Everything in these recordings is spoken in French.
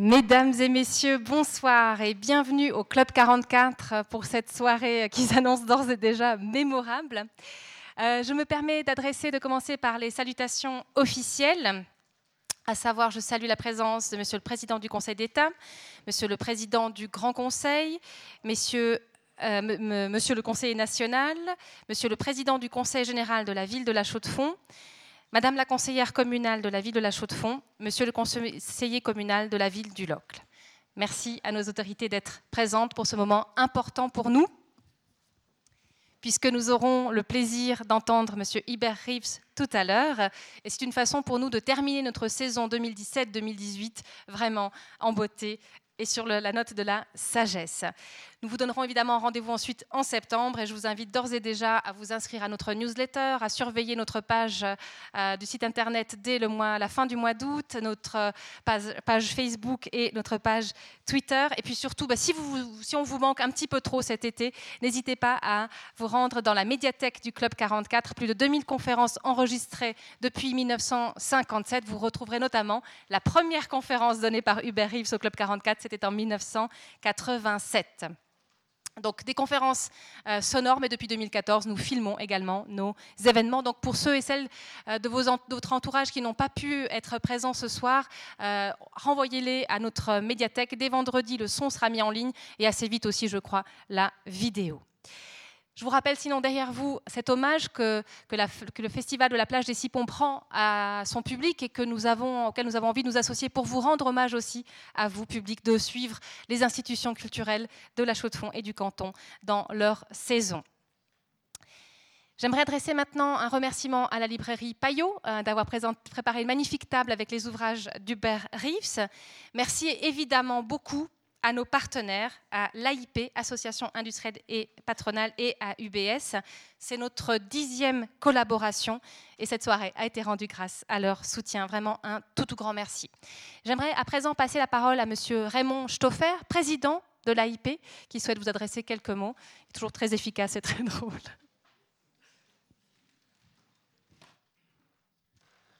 Mesdames et messieurs, bonsoir et bienvenue au Club 44 pour cette soirée qui s'annonce d'ores et déjà mémorable. Euh, je me permets d'adresser, de commencer par les salutations officielles, à savoir je salue la présence de Monsieur le Président du Conseil d'État, Monsieur le Président du Grand Conseil, euh, monsieur le conseiller national, Monsieur le Président du Conseil général de la ville de La Chaux-de-Fonds, Madame la conseillère communale de la ville de La Chaux-de-Fonds, Monsieur le conseiller communal de la ville du Locle. Merci à nos autorités d'être présentes pour ce moment important pour nous, puisque nous aurons le plaisir d'entendre Monsieur Hubert Reeves tout à l'heure. Et c'est une façon pour nous de terminer notre saison 2017-2018 vraiment en beauté et sur la note de la sagesse. Nous vous donnerons évidemment rendez-vous ensuite en septembre et je vous invite d'ores et déjà à vous inscrire à notre newsletter, à surveiller notre page euh, du site internet dès le mois, la fin du mois d'août, notre euh, page, Facebook et notre page Twitter. Et puis surtout, bah, si, vous, si on vous manque un petit peu trop cet été, n'hésitez pas à vous rendre dans la médiathèque du Club 44. Plus de 2000 conférences enregistrées depuis 1957. Vous retrouverez notamment la première conférence donnée par Hubert Reeves au Club 44, c'était en 1987. Donc des conférences euh, sonores, mais depuis 2014, nous filmons également nos événements. Donc pour ceux et celles euh, de, votre entourage qui n'ont pas pu être présents ce soir, euh, renvoyez-les à notre médiathèque. Dès vendredi, le son sera mis en ligne et assez vite aussi, je crois, la vidéo. Je vous rappelle sinon derrière vous cet hommage que, le Festival de la plage des Sipons prend à son public et que nous avons, auquel nous avons envie de nous associer pour vous rendre hommage aussi à vous, public, de suivre les institutions culturelles de la Chaux-de-Fonds et du canton dans leur saison. J'aimerais adresser maintenant un remerciement à la librairie Payot euh, d'avoir préparé une magnifique table avec les ouvrages d'Hubert Reeves. Merci évidemment beaucoup à nos partenaires, à l'AIP, Association industrielle et patronale, et à UBS. C'est notre dixième collaboration et cette soirée a été rendue grâce à leur soutien. Vraiment un tout, tout grand merci. J'aimerais à présent passer la parole à Monsieur Raymond Stoffer, président de l'AIP, qui souhaite vous adresser quelques mots. toujours très efficace et très drôle.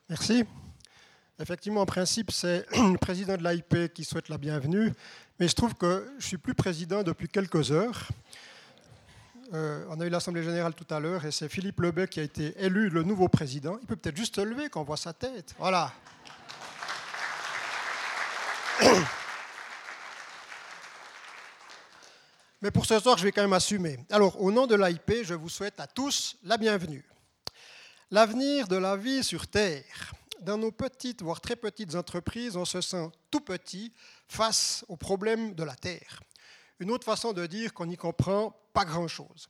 Merci. Effectivement, en principe, c'est le président de l'AIP qui souhaite la bienvenue, mais je trouve que je suis plus président depuis quelques heures. Euh, on a eu l'Assemblée générale tout à l'heure et c'est Philippe Lebet qui a été élu le nouveau président. Il peut peut-être juste se lever quand on voit sa tête. Voilà. Mais pour ce soir, je vais quand même assumer. Alors, au nom de l'AIP, je vous souhaite à tous la bienvenue. L'avenir de la vie sur Terre dans nos petites, voire très petites entreprises, on se sent tout petit face aux problèmes de la Terre. Une autre façon de dire qu'on n'y comprend pas grand-chose.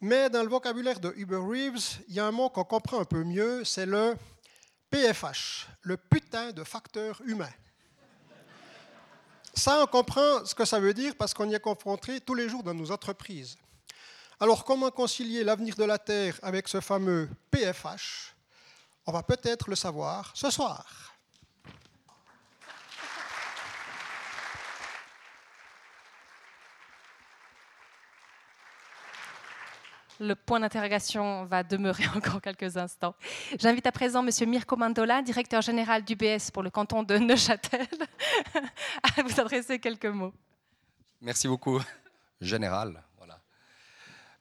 Mais dans le vocabulaire de Uber Reeves, il y a un mot qu'on comprend un peu mieux, c'est le PFH, le putain de facteur humain. Ça, on comprend ce que ça veut dire parce qu'on y est confronté tous les jours dans nos entreprises. Alors, comment concilier l'avenir de la Terre avec ce fameux PFH on va peut-être le savoir ce soir. Le point d'interrogation va demeurer encore quelques instants. J'invite à présent M. Mirko Mandola, directeur général d'UBS pour le canton de Neuchâtel, à vous adresser quelques mots. Merci beaucoup, général. Voilà.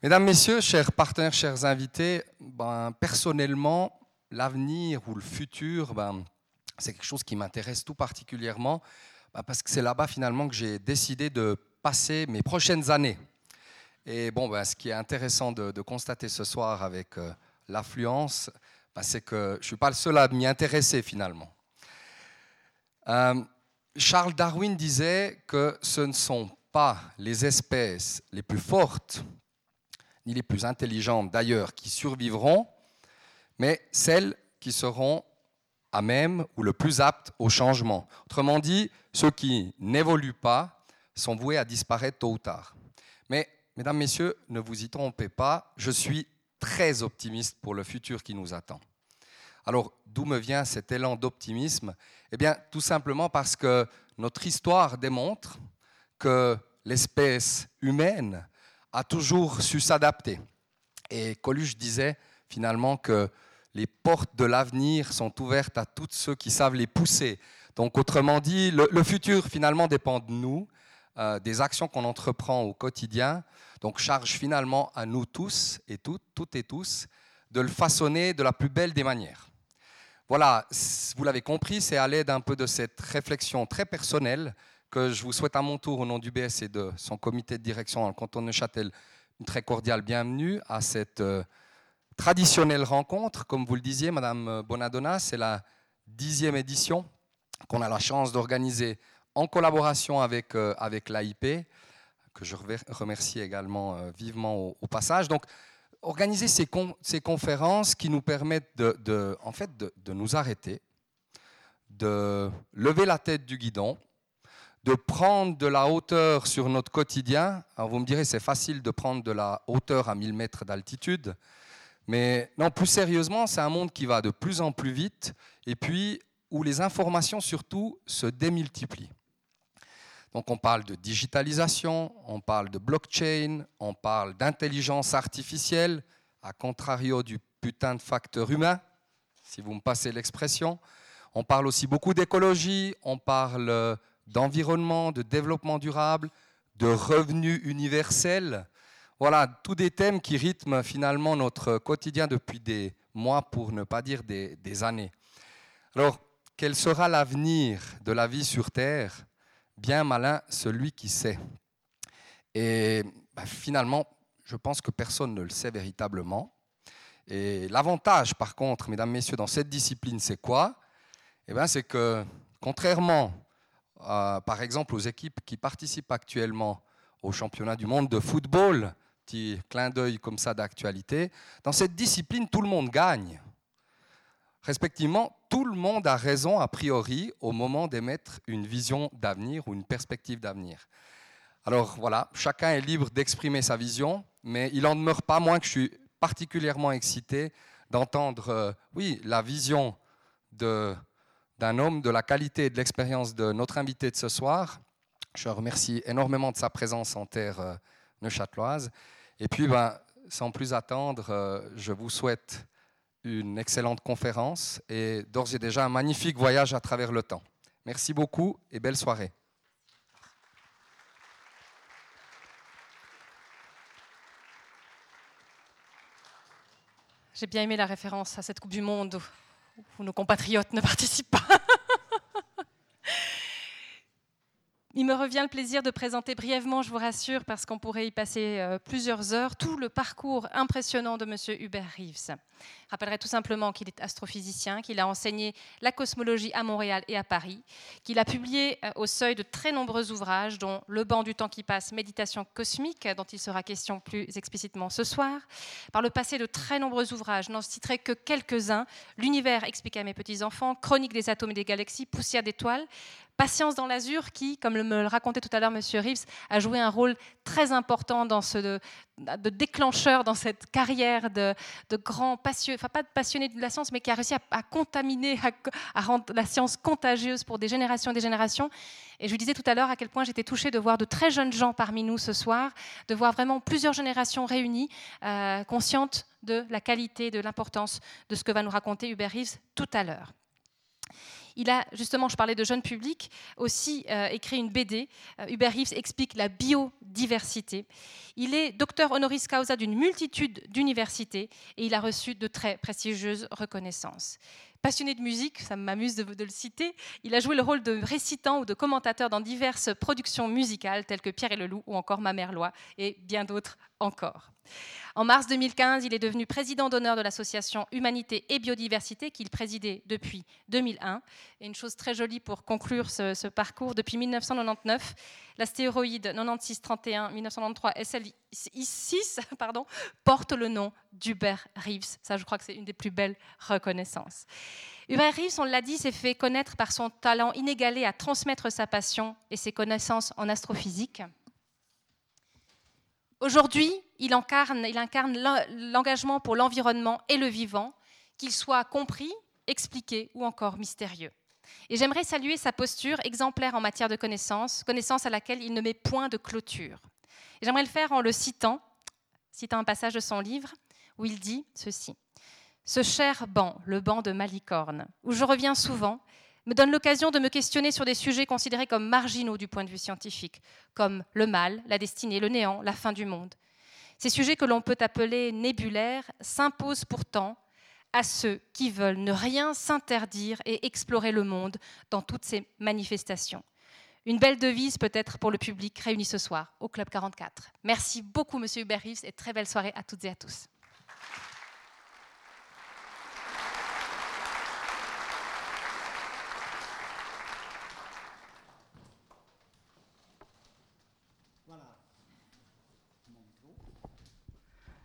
Mesdames, Messieurs, chers partenaires, chers invités, ben, personnellement, l'avenir ou le futur, ben, c'est quelque chose qui m'intéresse tout particulièrement ben, parce que c'est là-bas finalement que j'ai décidé de passer mes prochaines années. Et bon, ben, ce qui est intéressant de, constater ce soir avec euh, l'affluence, c'est que je ne suis pas le seul à m'y intéresser finalement. Euh, Charles Darwin disait que ce ne sont pas les espèces les plus fortes, ni les plus intelligentes d'ailleurs, qui survivront, mais celles qui seront à même ou le plus aptes au changement. Autrement dit, ceux qui n'évoluent pas sont voués à disparaître tôt ou tard. Mais, mesdames, messieurs, ne vous y trompez pas, je suis très optimiste pour le futur qui nous attend. Alors, d'où me vient cet élan d'optimisme? Eh bien, tout simplement parce que notre histoire démontre que l'espèce humaine a toujours su s'adapter. Et Coluche disait finalement que les portes de l'avenir sont ouvertes à tous ceux qui savent les pousser. Donc autrement dit, le, futur finalement dépend de nous, euh, des actions qu'on entreprend au quotidien. Donc charge finalement à nous tous et toutes, toutes et tous, de le façonner de la plus belle des manières. Voilà, vous l'avez compris, c'est à l'aide un peu de cette réflexion très personnelle que je vous souhaite à mon tour, au nom du BS et de son comité de direction dans le canton de Neuchâtel, une très cordiale bienvenue à cette euh, traditionnelle rencontre. Comme vous le disiez, Madame Bonadonna, c'est la dixième édition qu'on a la chance d'organiser en collaboration avec, euh, avec l'AIP, que je remercie également euh, vivement au, passage. Donc, organiser ces, ces, conférences qui nous permettent de, de en fait, de, de nous arrêter, de lever la tête du guidon, de prendre de la hauteur sur notre quotidien. Alors vous me direz, c'est facile de prendre de la hauteur à 1000 mètres d'altitude, mais non, plus sérieusement, c'est un monde qui va de plus en plus vite et puis où les informations surtout se démultiplient. Donc on parle de digitalisation, on parle de blockchain, on parle d'intelligence artificielle, à contrario du putain de facteur humain, si vous me passez l'expression. On parle aussi beaucoup d'écologie, on parle d'environnement, de développement durable, de revenus universels. Voilà, tous des thèmes qui rythment finalement notre quotidien depuis des mois, pour ne pas dire des, années. Alors, quel sera l'avenir de la vie sur Terre? Bien malin celui qui sait. Et bah, finalement, je pense que personne ne le sait véritablement. Et l'avantage, par contre, mesdames, messieurs, dans cette discipline, c'est quoi? Eh bien, C'est que, contrairement par exemple aux équipes qui participent actuellement au championnat du monde de football, petit clin d'œil comme ça d'actualité, dans cette discipline, tout le monde gagne. Respectivement, tout le monde a raison a priori au moment d'émettre une vision d'avenir ou une perspective d'avenir. Alors voilà, chacun est libre d'exprimer sa vision, mais il n'en demeure pas moins que je suis particulièrement excité d'entendre, euh, oui, la vision d'un homme de la qualité et de l'expérience de notre invité de ce soir. Je remercie énormément de sa présence en terre euh, neuchâteloise. Et puis, ben, sans plus attendre, euh, je vous souhaite une excellente conférence et d'ores et déjà un magnifique voyage à travers le temps. Merci beaucoup et belle soirée. J'ai bien aimé la référence à cette Coupe du Monde où nos compatriotes ne participent pas. Il me revient le plaisir de présenter brièvement, je vous rassure, parce qu'on pourrait y passer euh, plusieurs heures, tout le parcours impressionnant de M. Hubert Reeves. Je rappellerai tout simplement qu'il est astrophysicien, qu'il a enseigné la cosmologie à Montréal et à Paris, qu'il a publié euh, au seuil de très nombreux ouvrages, dont Le banc du temps qui passe, Méditation cosmique, dont il sera question plus explicitement ce soir. Par le passé, de très nombreux ouvrages, n'en citerai que quelques-uns. L'univers expliqué à mes petits-enfants, Chronique des atomes et des galaxies, Poussière d'étoiles, Patience dans l'azur, qui, comme me le racontait tout à l'heure M. Reeves, a joué un rôle très important de, déclencheur dans cette carrière de, de grand passionné, enfin pas de passionné de la science, mais qui a réussi à, contaminer, à, rendre la science contagieuse pour des générations et des générations. Et je vous disais tout à l'heure à quel point j'étais touchée de voir de très jeunes gens parmi nous ce soir, de voir vraiment plusieurs générations réunies, euh, conscientes de la qualité, de l'importance de ce que va nous raconter Hubert Reeves tout à l'heure. Il a, justement, je parlais de jeunes publics, aussi euh, écrit une BD. Euh, Hubert Reeves explique la biodiversité. Il est docteur honoris causa d'une multitude d'universités et il a reçu de très prestigieuses reconnaissances. Passionné de musique, ça m'amuse de, de, le citer, il a joué le rôle de récitant ou de commentateur dans diverses productions musicales telles que Pierre et le Loup ou encore Ma mère Loi et bien d'autres encore. En mars 2015, il est devenu président d'honneur de l'association Humanité et Biodiversité qu'il présidait depuis 2001. Et une chose très jolie pour conclure ce, parcours, depuis 1999, l'astéroïde 9631 1993 SLI6 pardon, porte le nom d'Hubert Reeves. Ça, je crois que c'est une des plus belles reconnaissances. Hubert Reeves, on l'a dit, s'est fait connaître par son talent inégalé à transmettre sa passion et ses connaissances en astrophysique. Aujourd'hui, il incarne, l'engagement pour l'environnement et le vivant, qu'il soit compris, expliqué ou encore mystérieux. Et j'aimerais saluer sa posture exemplaire en matière de connaissance, connaissance à laquelle il ne met point de clôture. J'aimerais le faire en le citant, citant un passage de son livre où il dit ceci. Ce cher banc, le banc de Malicorne, où je reviens souvent, me donne l'occasion de me questionner sur des sujets considérés comme marginaux du point de vue scientifique, comme le mal, la destinée, le néant, la fin du monde. Ces sujets que l'on peut appeler nébulaires s'imposent pourtant à ceux qui veulent ne rien s'interdire et explorer le monde dans toutes ses manifestations. Une belle devise peut-être pour le public réuni ce soir au Club 44. Merci beaucoup, Monsieur Hubert Rives, et très belle soirée à toutes et à tous.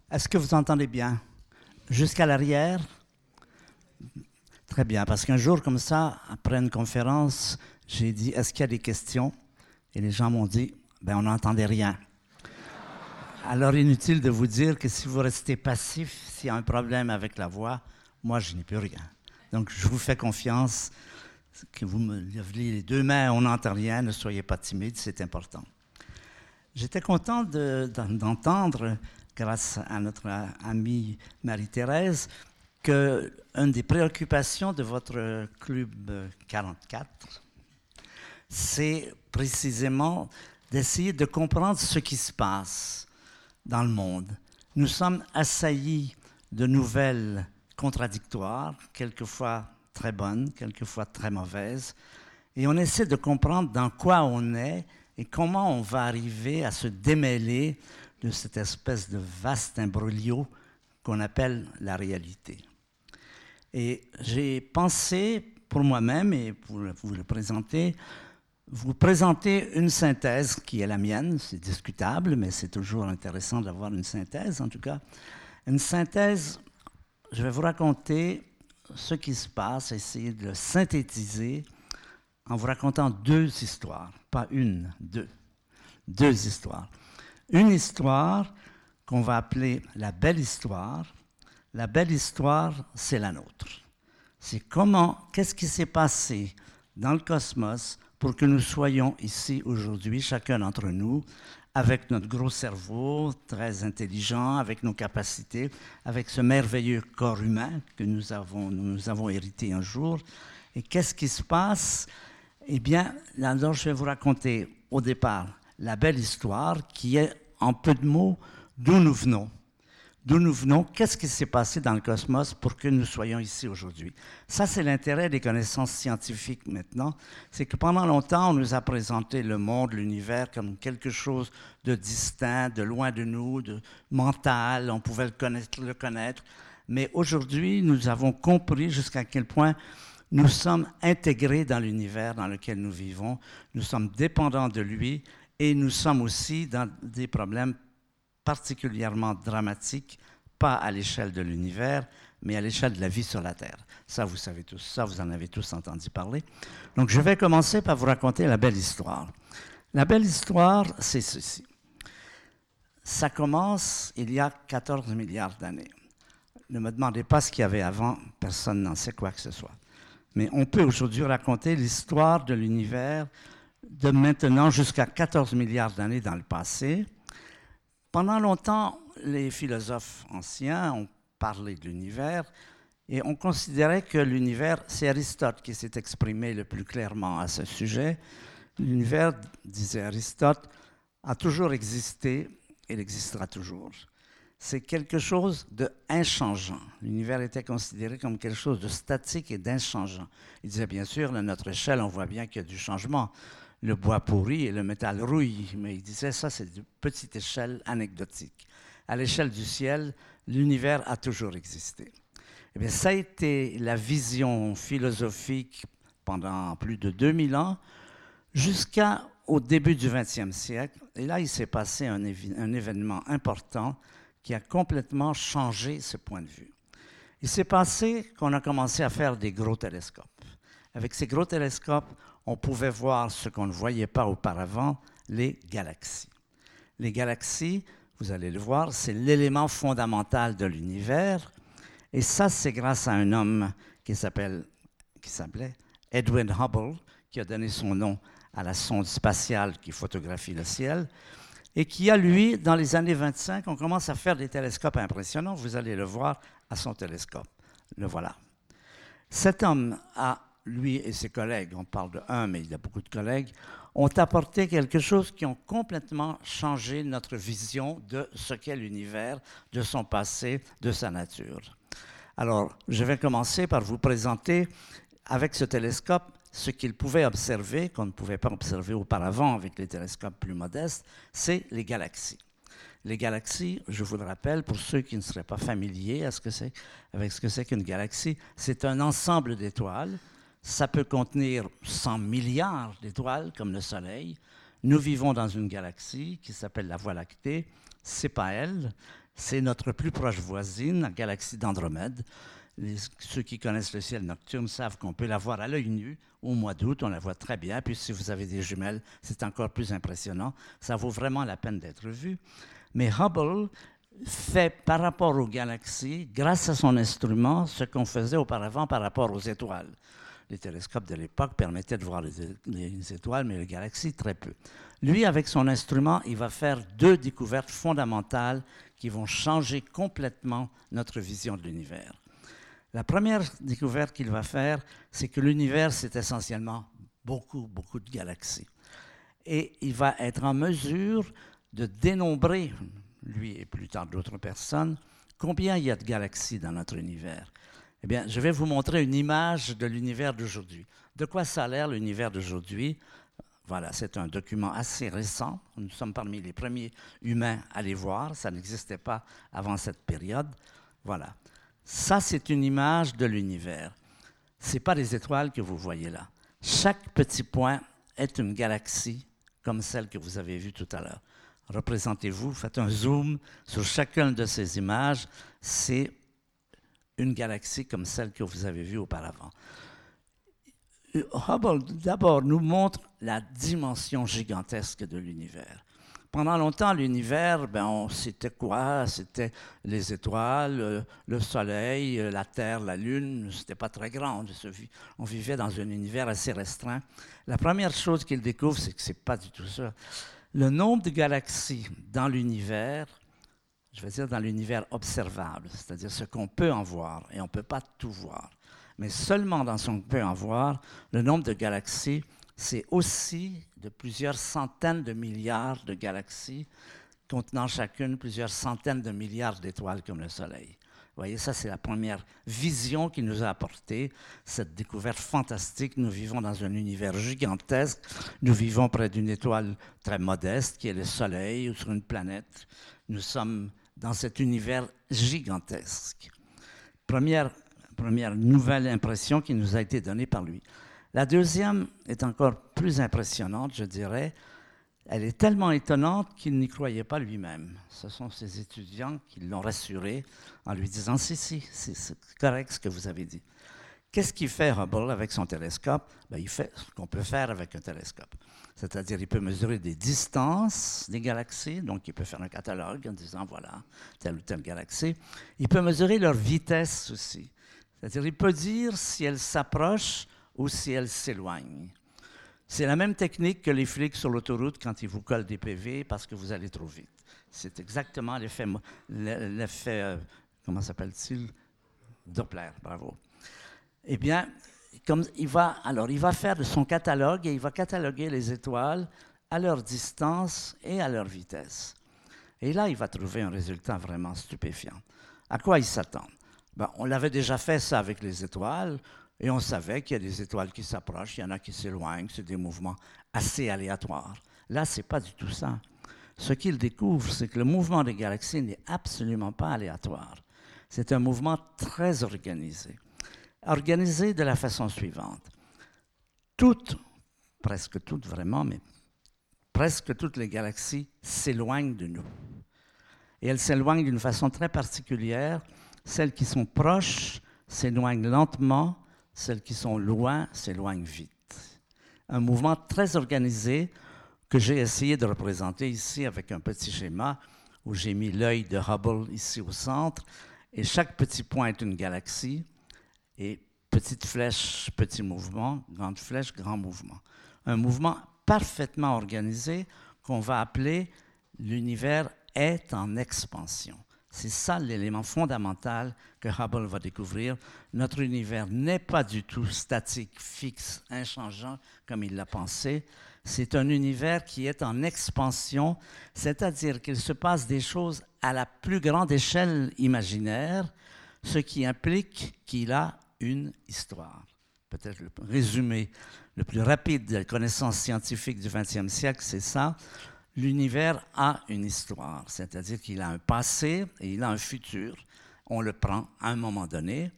Est-ce que vous entendez bien? Jusqu'à l'arrière? Très bien, parce qu'un jour comme ça, après une conférence, j'ai dit, est-ce qu'il y a des questions? Et les gens m'ont dit, ben on n'entendait rien. Alors inutile de vous dire que si vous restez passif, s'il y a un problème avec la voix, moi je n'ai plus rien. Donc je vous fais confiance, que vous me levez les deux mains, on n'entend rien, ne soyez pas timide, c'est important. J'étais content d'entendre grâce à notre amie Marie-Thérèse, que une des préoccupations de votre club 44, c'est précisément d'essayer de comprendre ce qui se passe dans le monde. Nous sommes assaillis de nouvelles contradictoires, quelquefois très bonnes, quelquefois très mauvaises, et on essaie de comprendre dans quoi on est et comment on va arriver à se démêler de cette espèce de vaste imbroglio qu'on appelle la réalité. Et j'ai pensé pour moi-même et pour vous le présenter, vous présenter une synthèse qui est la mienne, c'est discutable, mais c'est toujours intéressant d'avoir une synthèse en tout cas. Une synthèse, je vais vous raconter ce qui se passe, essayer de le synthétiser en vous racontant deux histoires, pas une, deux. Deux histoires. Une histoire qu'on va appeler la belle histoire. La belle histoire, c'est la nôtre. C'est comment, qu'est-ce qui s'est passé dans le cosmos pour que nous soyons ici aujourd'hui, chacun d'entre nous, avec notre gros cerveau, très intelligent, avec nos capacités, avec ce merveilleux corps humain que nous avons, hérité un jour. Et qu'est-ce qui se passe? Eh bien, là, je vais vous raconter au départ la belle histoire qui est, en peu de mots, d'où nous venons. D'où nous venons, qu'est-ce qui s'est passé dans le cosmos pour que nous soyons ici aujourd'hui? Ça, c'est l'intérêt des connaissances scientifiques maintenant. C'est que pendant longtemps, on nous a présenté le monde, l'univers comme quelque chose de distinct, de loin de nous, de mental, on pouvait le connaître. Le connaître. Mais aujourd'hui, nous avons compris jusqu'à quel point nous sommes intégrés dans l'univers dans lequel nous vivons, nous sommes dépendants de lui et nous sommes aussi dans des problèmes particulièrement dramatiques, pas à l'échelle de l'univers, mais à l'échelle de la vie sur la Terre. Ça, vous savez tous, ça, vous en avez tous entendu parler. Donc, je vais commencer par vous raconter la belle histoire. La belle histoire, c'est ceci. Ça commence il y a 14 milliards d'années. Ne me demandez pas ce qu'il y avait avant, personne n'en sait quoi que ce soit. Mais on peut aujourd'hui raconter l'histoire de l'univers de maintenant jusqu'à 14 milliards d'années dans le passé. Pendant longtemps, les philosophes anciens ont parlé de l'univers et on considérait que l'univers, c'est Aristote qui s'est exprimé le plus clairement à ce sujet. L'univers, disait Aristote, a toujours existé et il existera toujours. C'est quelque chose de inchangeant. L'univers était considéré comme quelque chose de statique et d'inchangeant. Il disait bien sûr, à notre échelle, on voit bien qu'il y a du changement le bois pourri et le métal rouille. Mais il disait ça, c'est de petite échelle anecdotique. À l'échelle du ciel, l'univers a toujours existé. Eh bien, ça a été la vision philosophique pendant plus de 2000 ans, jusqu'au début du XXe siècle. Et là, il s'est passé un, un événement important qui a complètement changé ce point de vue. Il s'est passé qu'on a commencé à faire des gros télescopes. Avec ces gros télescopes, on pouvait voir ce qu'on ne voyait pas auparavant, les galaxies. Les galaxies, vous allez le voir, c'est l'élément fondamental de l'univers. Et ça, c'est grâce à un homme qui s'appelle, qui s'appelait Edwin Hubble, qui a donné son nom à la sonde spatiale qui photographie le ciel, et qui a, lui, dans les années 25, on commence à faire des télescopes impressionnants. Vous allez le voir à son télescope. Le voilà. Cet homme a lui et ses collègues, on parle de un, mais il y a beaucoup de collègues, ont apporté quelque chose qui ont complètement changé notre vision de ce qu'est l'univers, de son passé, de sa nature. Alors, je vais commencer par vous présenter avec ce télescope ce qu'il pouvait observer, qu'on ne pouvait pas observer auparavant avec les télescopes plus modestes, c'est les galaxies. Les galaxies, je vous le rappelle, pour ceux qui ne seraient pas familiers avec ce que c'est qu'une galaxie, c'est un ensemble d'étoiles. Ça peut contenir 100 milliards d'étoiles, comme le Soleil. Nous vivons dans une galaxie qui s'appelle la Voie lactée. C'est pas elle, c'est notre plus proche voisine, la galaxie d'Andromède. ceux qui connaissent le ciel nocturne savent qu'on peut la voir à l'œil nu au mois d'août, on la voit très bien. Puis si vous avez des jumelles, c'est encore plus impressionnant. Ça vaut vraiment la peine d'être vu. Mais Hubble fait par rapport aux galaxies, grâce à son instrument, ce qu'on faisait auparavant par rapport aux étoiles. Les télescopes de l'époque permettaient de voir les, étoiles, mais les galaxies, très peu. Lui, avec son instrument, il va faire deux découvertes fondamentales qui vont changer complètement notre vision de l'univers. La première découverte qu'il va faire, c'est que l'univers, c'est essentiellement beaucoup, beaucoup de galaxies. Et il va être en mesure de dénombrer, lui et plus tard d'autres personnes, combien il y a de galaxies dans notre univers. Eh je vais vous montrer une image de l'univers d'aujourd'hui. De quoi ça a l'air l'univers d'aujourd'hui? Voilà, c'est un document assez récent. Nous sommes parmi les premiers humains à les voir. Ça n'existait pas avant cette période. Voilà. Ça, c'est une image de l'univers. Ce n'est pas les étoiles que vous voyez là. Chaque petit point est une galaxie comme celle que vous avez vue tout à l'heure représentez-vous, faites un zoom sur chacune de ces images, c'est une galaxie comme celle que vous avez vue auparavant. Hubble, d'abord, nous montre la dimension gigantesque de l'univers. Pendant longtemps, l'univers, ben, c'était quoi? C'était les étoiles, le Soleil, la Terre, la Lune. C'était pas très grand. On vivait dans un univers assez restreint. La première chose qu'il découvre, c'est que c'est pas du tout ça le nombre de galaxies dans l'univers, je veux dire dans l'univers observable, c'est-à-dire ce qu'on peut en voir, et on ne peut pas tout voir, mais seulement dans ce qu'on peut en voir, le nombre de galaxies, c'est aussi de plusieurs centaines de milliards de galaxies contenant chacune plusieurs centaines de milliards d'étoiles comme le Soleil. Vous voyez, ça, c'est la première vision qu'il nous a apportée, cette découverte fantastique. Nous vivons dans un univers gigantesque. Nous vivons près d'une étoile très modeste qui est le Soleil ou sur une planète. Nous sommes dans cet univers gigantesque. Première, première nouvelle impression qui nous a été donnée par lui. La deuxième est encore plus impressionnante, je dirais. Elle est tellement étonnante qu'il n'y croyait pas lui-même. Ce sont ses étudiants qui l'ont rassuré en lui disant Si, si, c'est correct ce que vous avez dit. Qu'est-ce qu'il fait Hubble avec son télescope? Ben, Il fait ce qu'on peut faire avec un télescope. C'est-à-dire, il peut mesurer des distances des galaxies, donc il peut faire un catalogue en disant voilà, telle ou telle galaxie. Il peut mesurer leur vitesse aussi. C'est-à-dire, il peut dire si elles s'approchent ou si elles s'éloignent. C'est la même technique que les flics sur l'autoroute quand ils vous collent des PV parce que vous allez trop vite. C'est exactement l'effet, l'effet euh, comment s'appelle-t-il? Doppler, bravo. Eh bien, comme il va, alors il va faire son catalogue et il va cataloguer les étoiles à leur distance et à leur vitesse. Et là, il va trouver un résultat vraiment stupéfiant. À quoi il s'attend? Ben, On l'avait déjà fait ça avec les étoiles. Et on savait qu'il y a des étoiles qui s'approchent, il y en a qui s'éloignent, c'est des mouvements assez aléatoires. Là, ce n'est pas du tout ça. Ce qu'il découvre, c'est que le mouvement des galaxies n'est absolument pas aléatoire. C'est un mouvement très organisé. Organisé de la façon suivante. Toutes, presque toutes vraiment, mais presque toutes les galaxies s'éloignent de nous. Et elles s'éloignent d'une façon très particulière. Celles qui sont proches s'éloignent lentement celles qui sont loin s'éloignent vite. Un mouvement très organisé que j'ai essayé de représenter ici avec un petit schéma où j'ai mis l'œil de Hubble ici au centre, et chaque petit point est une galaxie, et petite flèche, petit mouvement, grande flèche, grand mouvement. Un mouvement parfaitement organisé qu'on va appeler l'univers est en expansion. C'est ça l'élément fondamental que Hubble va découvrir. Notre univers n'est pas du tout statique, fixe, inchangeant comme il l'a pensé. C'est un univers qui est en expansion, c'est-à-dire qu'il se passe des choses à la plus grande échelle imaginaire, ce qui implique qu'il a une histoire. Peut-être le résumé le plus rapide de la connaissance scientifique du XXe siècle, c'est ça. L'univers a une histoire, c'est-à-dire qu'il a un passé et il a un futur. On le prend à un moment donné.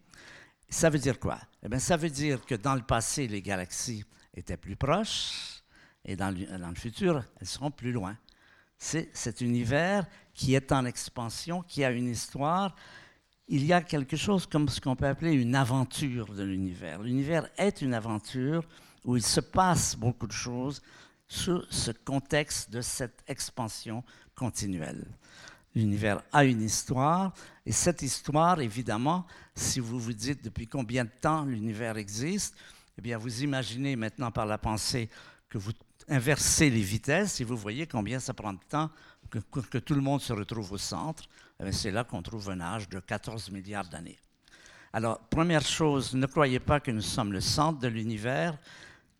Ça veut dire quoi? Eh bien, ça veut dire que dans le passé, les galaxies étaient plus proches et dans le futur, elles seront plus loin. C'est cet univers qui est en expansion, qui a une histoire il y a quelque chose comme ce qu'on peut appeler une aventure de l'univers. L'univers est une aventure où il se passe beaucoup de choses sous ce contexte de cette expansion continuelle. L'univers a une histoire, et cette histoire, évidemment, si vous vous dites depuis combien de temps l'univers existe, eh bien, vous imaginez maintenant par la pensée que vous inversez les vitesses et vous voyez combien ça prend de temps que, que tout le monde se retrouve au centre. Eh c'est là qu'on trouve un âge de 14 milliards d'années. Alors, première chose, ne croyez pas que nous sommes le centre de l'univers.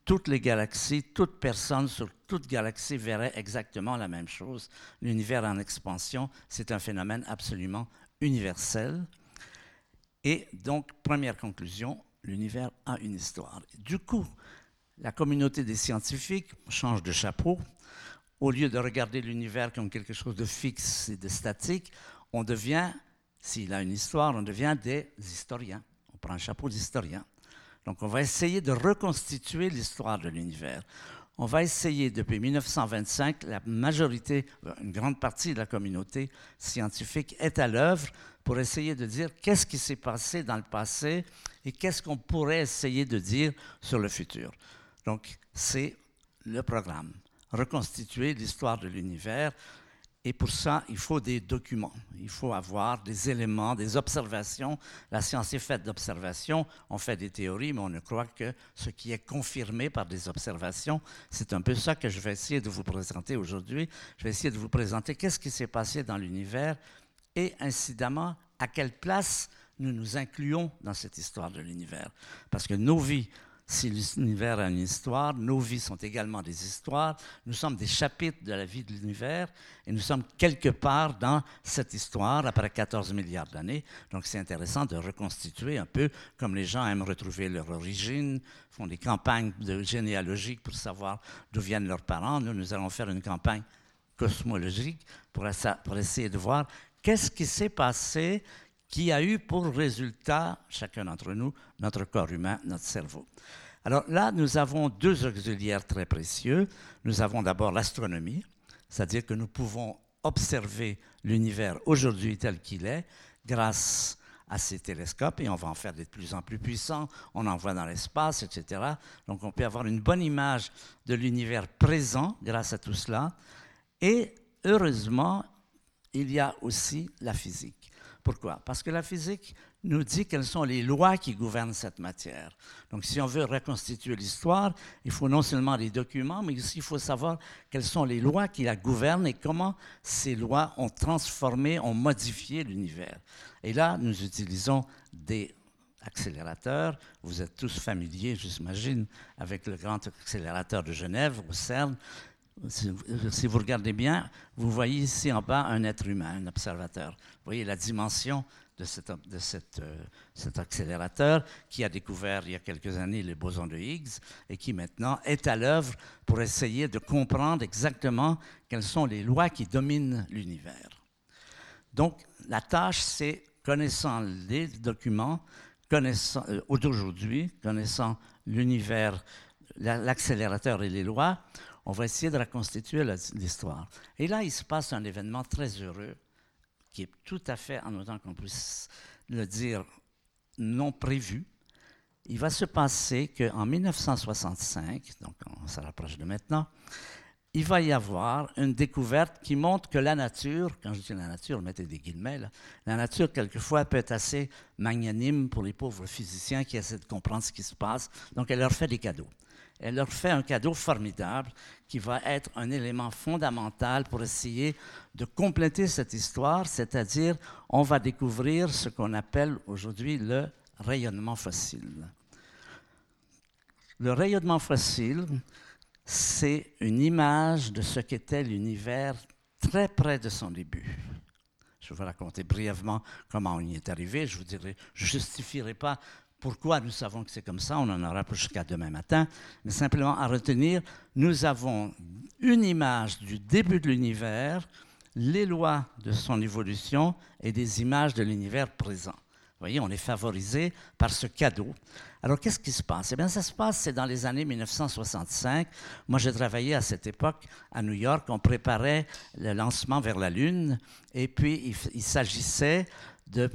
Toutes les galaxies, toute personne sur toute galaxie verrait exactement la même chose. L'univers en expansion, c'est un phénomène absolument universel. Et donc, première conclusion, l'univers a une histoire. Du coup, la communauté des scientifiques change de chapeau. Au lieu de regarder l'univers comme quelque chose de fixe et de statique, on devient, s'il a une histoire, on devient des historiens. On prend un chapeau d'historien. Donc on va essayer de reconstituer l'histoire de l'univers. On va essayer, depuis 1925, la majorité, une grande partie de la communauté scientifique est à l'œuvre pour essayer de dire qu'est-ce qui s'est passé dans le passé et qu'est-ce qu'on pourrait essayer de dire sur le futur. Donc, c'est le programme. Reconstituer l'histoire de l'univers et pour ça, il faut des documents, il faut avoir des éléments, des observations. La science est faite d'observations, on fait des théories, mais on ne croit que ce qui est confirmé par des observations. C'est un peu ça que je vais essayer de vous présenter aujourd'hui. Je vais essayer de vous présenter qu'est-ce qui s'est passé dans l'univers et incidemment à quelle place nous nous incluons dans cette histoire de l'univers. Parce que nos vies si l'univers a une histoire, nos vies sont également des histoires. Nous sommes des chapitres de la vie de l'univers et nous sommes quelque part dans cette histoire après 14 milliards d'années. Donc c'est intéressant de reconstituer un peu comme les gens aiment retrouver leur origine, font des campagnes de généalogique pour savoir d'où viennent leurs parents. Nous, nous allons faire une campagne cosmologique pour essayer de voir qu'est-ce qui s'est passé qui a eu pour résultat, chacun d'entre nous, notre corps humain, notre cerveau. Alors là, nous avons deux auxiliaires très précieux. Nous avons d'abord l'astronomie, c'est-à-dire que nous pouvons observer l'univers aujourd'hui tel qu'il est grâce à ces télescopes et on va en faire de plus en plus puissants, on en voit dans l'espace, etc. Donc on peut avoir une bonne image de l'univers présent grâce à tout cela. Et heureusement, il y a aussi la physique. Pourquoi? Parce que la physique nous dit quelles sont les lois qui gouvernent cette matière. Donc, si on veut reconstituer l'histoire, il faut non seulement des documents, mais aussi il faut savoir quelles sont les lois qui la gouvernent et comment ces lois ont transformé, ont modifié l'univers. Et là, nous utilisons des accélérateurs. Vous êtes tous familiers, j'imagine, avec le grand accélérateur de Genève, au CERN. Si vous regardez bien, vous voyez ici en bas un être humain, un observateur. Vous voyez la dimension de, de euh, cet accélérateur qui a découvert il y a quelques années le boson de Higgs et qui maintenant est à l'œuvre pour essayer de comprendre exactement quelles sont les lois qui dominent l'univers. Donc, la tâche, c'est, connaissant les documents, connaissant, euh, d'aujourd'hui, connaissant l'univers, l'accélérateur et les lois, on va essayer de reconstituer l'histoire. Et là, il se passe un événement très heureux, qui est tout à fait, en autant qu'on puisse le dire, non prévu. Il va se passer qu'en 1965, donc on se rapproche de maintenant, il va y avoir une découverte qui montre que la nature, quand je dis la nature, mettez des guillemets, la nature quelquefois peut être assez magnanime pour les pauvres physiciens qui essaient de comprendre ce qui se passe, donc elle leur fait des cadeaux. Elle leur fait un cadeau formidable qui va être un élément fondamental pour essayer de compléter cette histoire, c'est-à-dire on va découvrir ce qu'on appelle aujourd'hui le rayonnement fossile. Le rayonnement fossile, c'est une image de ce qu'était l'univers très près de son début. Je vais raconter brièvement comment on y est arrivé. Je vous dirai, justifierai pas pourquoi nous savons que c'est comme ça, on en aura pas jusqu'à demain matin, mais simplement à retenir, nous avons une image du début de l'univers, les lois de son évolution et des images de l'univers présent. Vous voyez, on est favorisé par ce cadeau. Alors, qu'est-ce qui se passe? Eh bien, ça se passe, c'est dans les années 1965. Moi, j'ai travaillé à cette époque à New York. On préparait le lancement vers la Lune. Et puis, il, s'agissait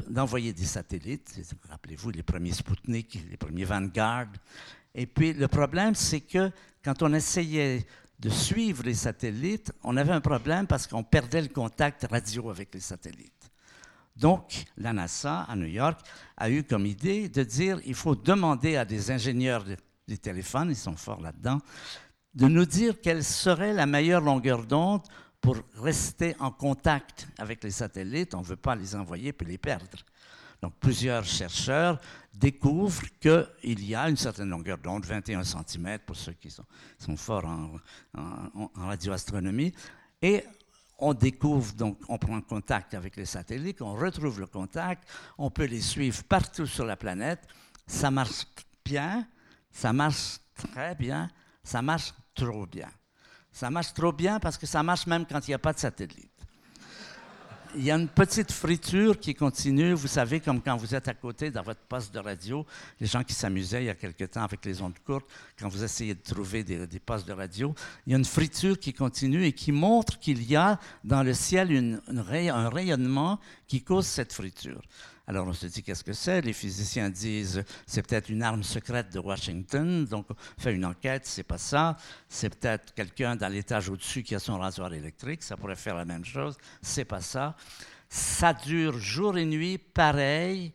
d'envoyer des satellites. Rappelez-vous, les premiers Sputnik, les premiers Vanguard. Et puis, le problème, c'est que quand on essayait de suivre les satellites, on avait un problème parce qu'on perdait le contact radio avec les satellites. Donc, la NASA à New York a eu comme idée de dire il faut demander à des ingénieurs des téléphones, ils sont forts là-dedans, de nous dire quelle serait la meilleure longueur d'onde pour rester en contact avec les satellites. On ne veut pas les envoyer puis les perdre. Donc, plusieurs chercheurs découvrent qu'il y a une certaine longueur d'onde, 21 cm pour ceux qui sont, forts en, radioastronomie, et on découvre, donc on prend contact avec les satellites, on retrouve le contact, on peut les suivre partout sur la planète. Ça marche bien, ça marche très bien, ça marche trop bien. Ça marche trop bien parce que ça marche même quand il n'y a pas de satellite il y a une petite friture qui continue, vous savez, comme quand vous êtes à côté dans votre poste de radio, les gens qui s'amusaient il y a quelque temps avec les ondes courtes, quand vous essayez de trouver des, postes de radio, il y a une friture qui continue et qui montre qu'il y a dans le ciel un rayonnement qui cause cette friture. Alors on se dit qu'est-ce que c'est? Les physiciens disent c'est peut-être une arme secrète de Washington, donc on fait une enquête, c'est pas ça. C'est peut-être quelqu'un dans l'étage au-dessus qui a son rasoir électrique, ça pourrait faire la même chose, c'est pas ça. Ça dure jour et nuit, pareil,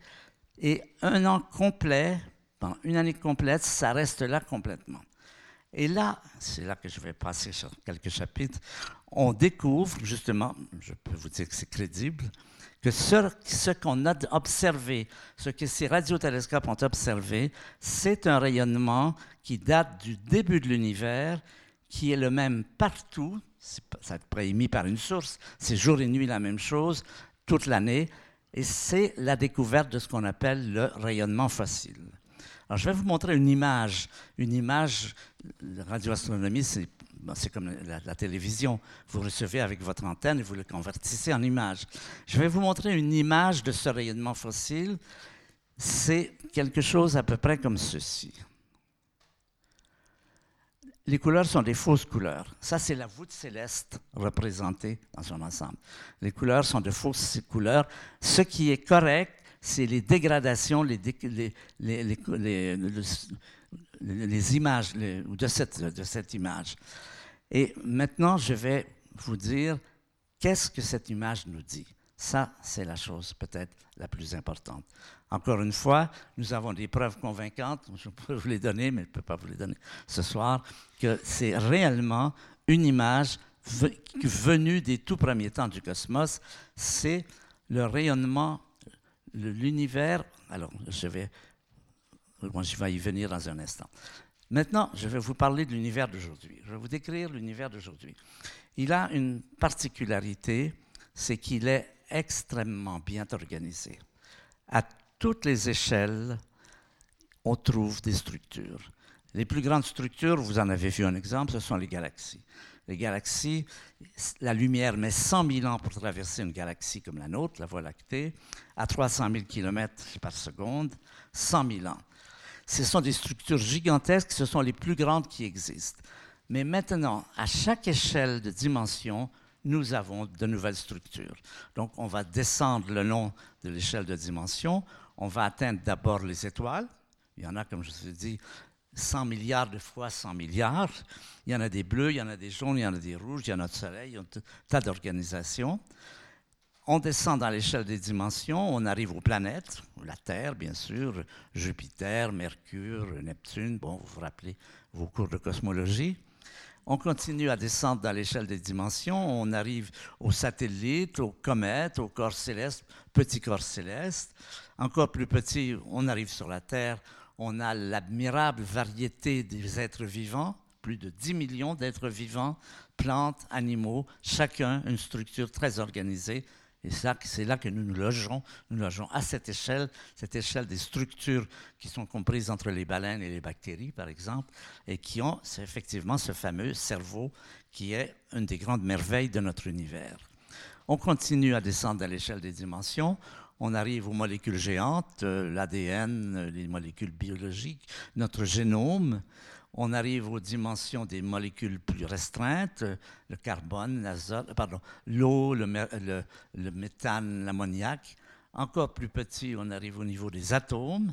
et un an complet, pendant une année complète, ça reste là complètement. Et là, c'est là que je vais passer sur quelques chapitres, on découvre justement, je peux vous dire que c'est crédible, que ce, qu'on a observé, ce que ces radiotélescopes ont observé, c'est un rayonnement qui date du début de l'univers, qui est le même partout, ça être émis par une source, c'est jour et nuit la même chose, toute l'année, et c'est la découverte de ce qu'on appelle le rayonnement fossile. Alors, je vais vous montrer une image. Une image, radioastronomie, c'est c'est comme la, télévision. Vous recevez avec votre antenne et vous le convertissez en image. Je vais vous montrer une image de ce rayonnement fossile. C'est quelque chose à peu près comme ceci. Les couleurs sont des fausses couleurs. Ça, c'est la voûte céleste représentée dans son ensemble. Les couleurs sont de fausses couleurs. Ce qui est correct, c'est les dégradations, les, images de de cette image. Et maintenant, je vais vous dire qu'est-ce que cette image nous dit? Ça, c'est la chose peut-être la plus importante. Encore une fois, nous avons des preuves convaincantes, je peux vous les donner, mais je ne peux pas vous les donner ce soir, que c'est réellement une image venue des tout premiers temps du cosmos. C'est le rayonnement, l'univers. Alors, je vais, moi, je vais y venir dans un instant. Maintenant, je vais vous parler de l'univers d'aujourd'hui. Je vais vous décrire l'univers d'aujourd'hui. Il a une particularité, c'est qu'il est extrêmement bien organisé. À toutes les échelles, on trouve des structures. Les plus grandes structures, vous en avez vu un exemple, ce sont les galaxies. Les galaxies, la lumière met 100 000 ans pour traverser une galaxie comme la nôtre, la Voie lactée, à 300 000 km par seconde, 100 000 ans. Ce sont des structures gigantesques, ce sont les plus grandes qui existent. Mais maintenant, à chaque échelle de dimension, nous avons de nouvelles structures. Donc, on va descendre le long de l'échelle de dimension. On va atteindre d'abord les étoiles. Il y en a, comme je vous ai dit, 100 milliards de fois 100 milliards. Il y en a des bleus, il y en a des jaunes, il y en a des rouges, il y en a du soleil, il y a un tas d'organisations. On descend dans l'échelle des dimensions, on arrive aux planètes, la Terre, bien sûr, Jupiter, Mercure, Neptune, bon, vous vous rappelez vos cours de cosmologie. On continue à descendre dans l'échelle des dimensions, on arrive aux satellites, aux comètes, aux corps célestes, petits corps célestes. Encore plus petits, on arrive sur la Terre, on a l'admirable variété des êtres vivants, plus de 10 millions d'êtres vivants, plantes, animaux, chacun une structure très organisée. Et c'est là que nous nous logeons. Nous logeons à cette échelle, cette échelle des structures qui sont comprises entre les baleines et les bactéries, par exemple, et qui ont effectivement ce fameux cerveau qui est une des grandes merveilles de notre univers. On continue à descendre à l'échelle des dimensions. On arrive aux molécules géantes, euh, l'ADN, les molécules biologiques, notre génome on arrive aux dimensions des molécules plus restreintes, le carbone, l'azote, pardon, l'eau, le, méthane, l'ammoniac. Encore plus petit, on arrive au niveau des atomes,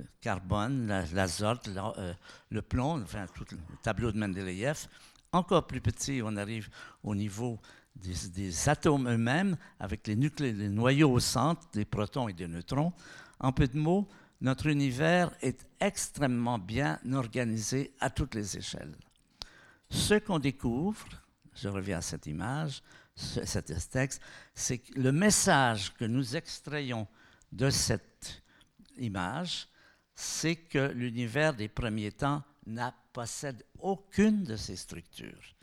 le carbone, l'azote, euh, le plomb, enfin tout le tableau de Mendeleïev. Encore plus petit, on arrive au niveau des, atomes eux-mêmes, avec les, les noyaux au centre, des protons et des neutrons. En peu de mots, notre univers est extrêmement bien organisé à toutes les échelles. Ce qu'on découvre, je reviens à cette image, cet texte, c'est que le message que nous extrayons de cette image, c'est que l'univers des premiers temps n'a possède aucune de ces structures.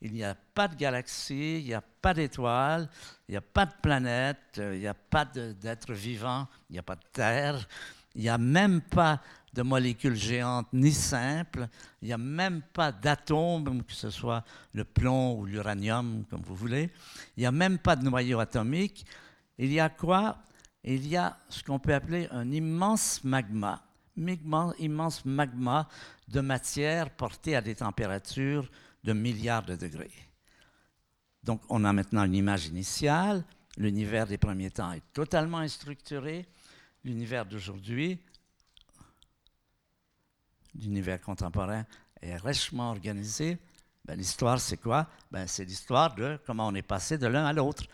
Il n'y a pas de galaxie, il n'y a pas d'étoiles, il n'y a pas de planète, il n'y a pas d'êtres vivants, il n'y a pas de terre, il n'y a même pas de molécules géantes ni simples. Il n'y a même pas d'atomes, que ce soit le plomb ou l'uranium, comme vous voulez. Il n'y a même pas de noyau atomique. Il y a quoi? Il y a ce qu'on peut appeler un immense magma. Immense magma de matière portée à des températures de milliards de degrés. Donc on a maintenant une image initiale. L'univers des premiers temps est totalement instructuré l'univers d'aujourd'hui, l'univers contemporain, est richement organisé. Ben, l'histoire, c'est quoi? Ben, C'est l'histoire de comment on est passé de l'un à l'autre.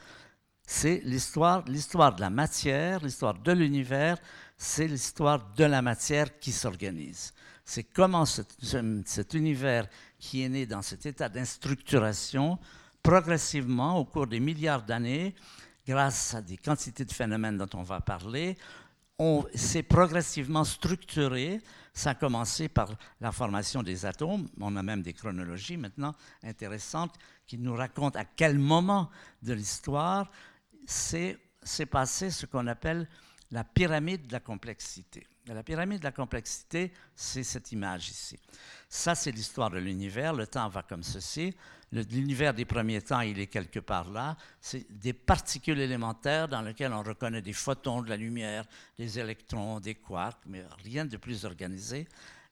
C'est l'histoire, l'histoire de la matière, l'histoire de l'univers, c'est l'histoire de la matière qui s'organise. C'est comment cet univers qui est né dans cet état d'instructuration, progressivement, au cours des milliards d'années, grâce à des quantités de phénomènes dont on va parler, on s'est progressivement structuré. Ça a commencé par la formation des atomes. On a même des chronologies maintenant intéressantes qui nous racontent à quel moment de l'histoire s'est passé ce qu'on appelle la pyramide de la complexité. La pyramide de la complexité, c'est cette image ici. Ça, c'est l'histoire de l'univers. Le temps va comme ceci. L'univers des premiers temps, il est quelque part là. C'est des particules élémentaires dans lesquelles on reconnaît des photons de la lumière, des électrons, des quarks, mais rien de plus organisé.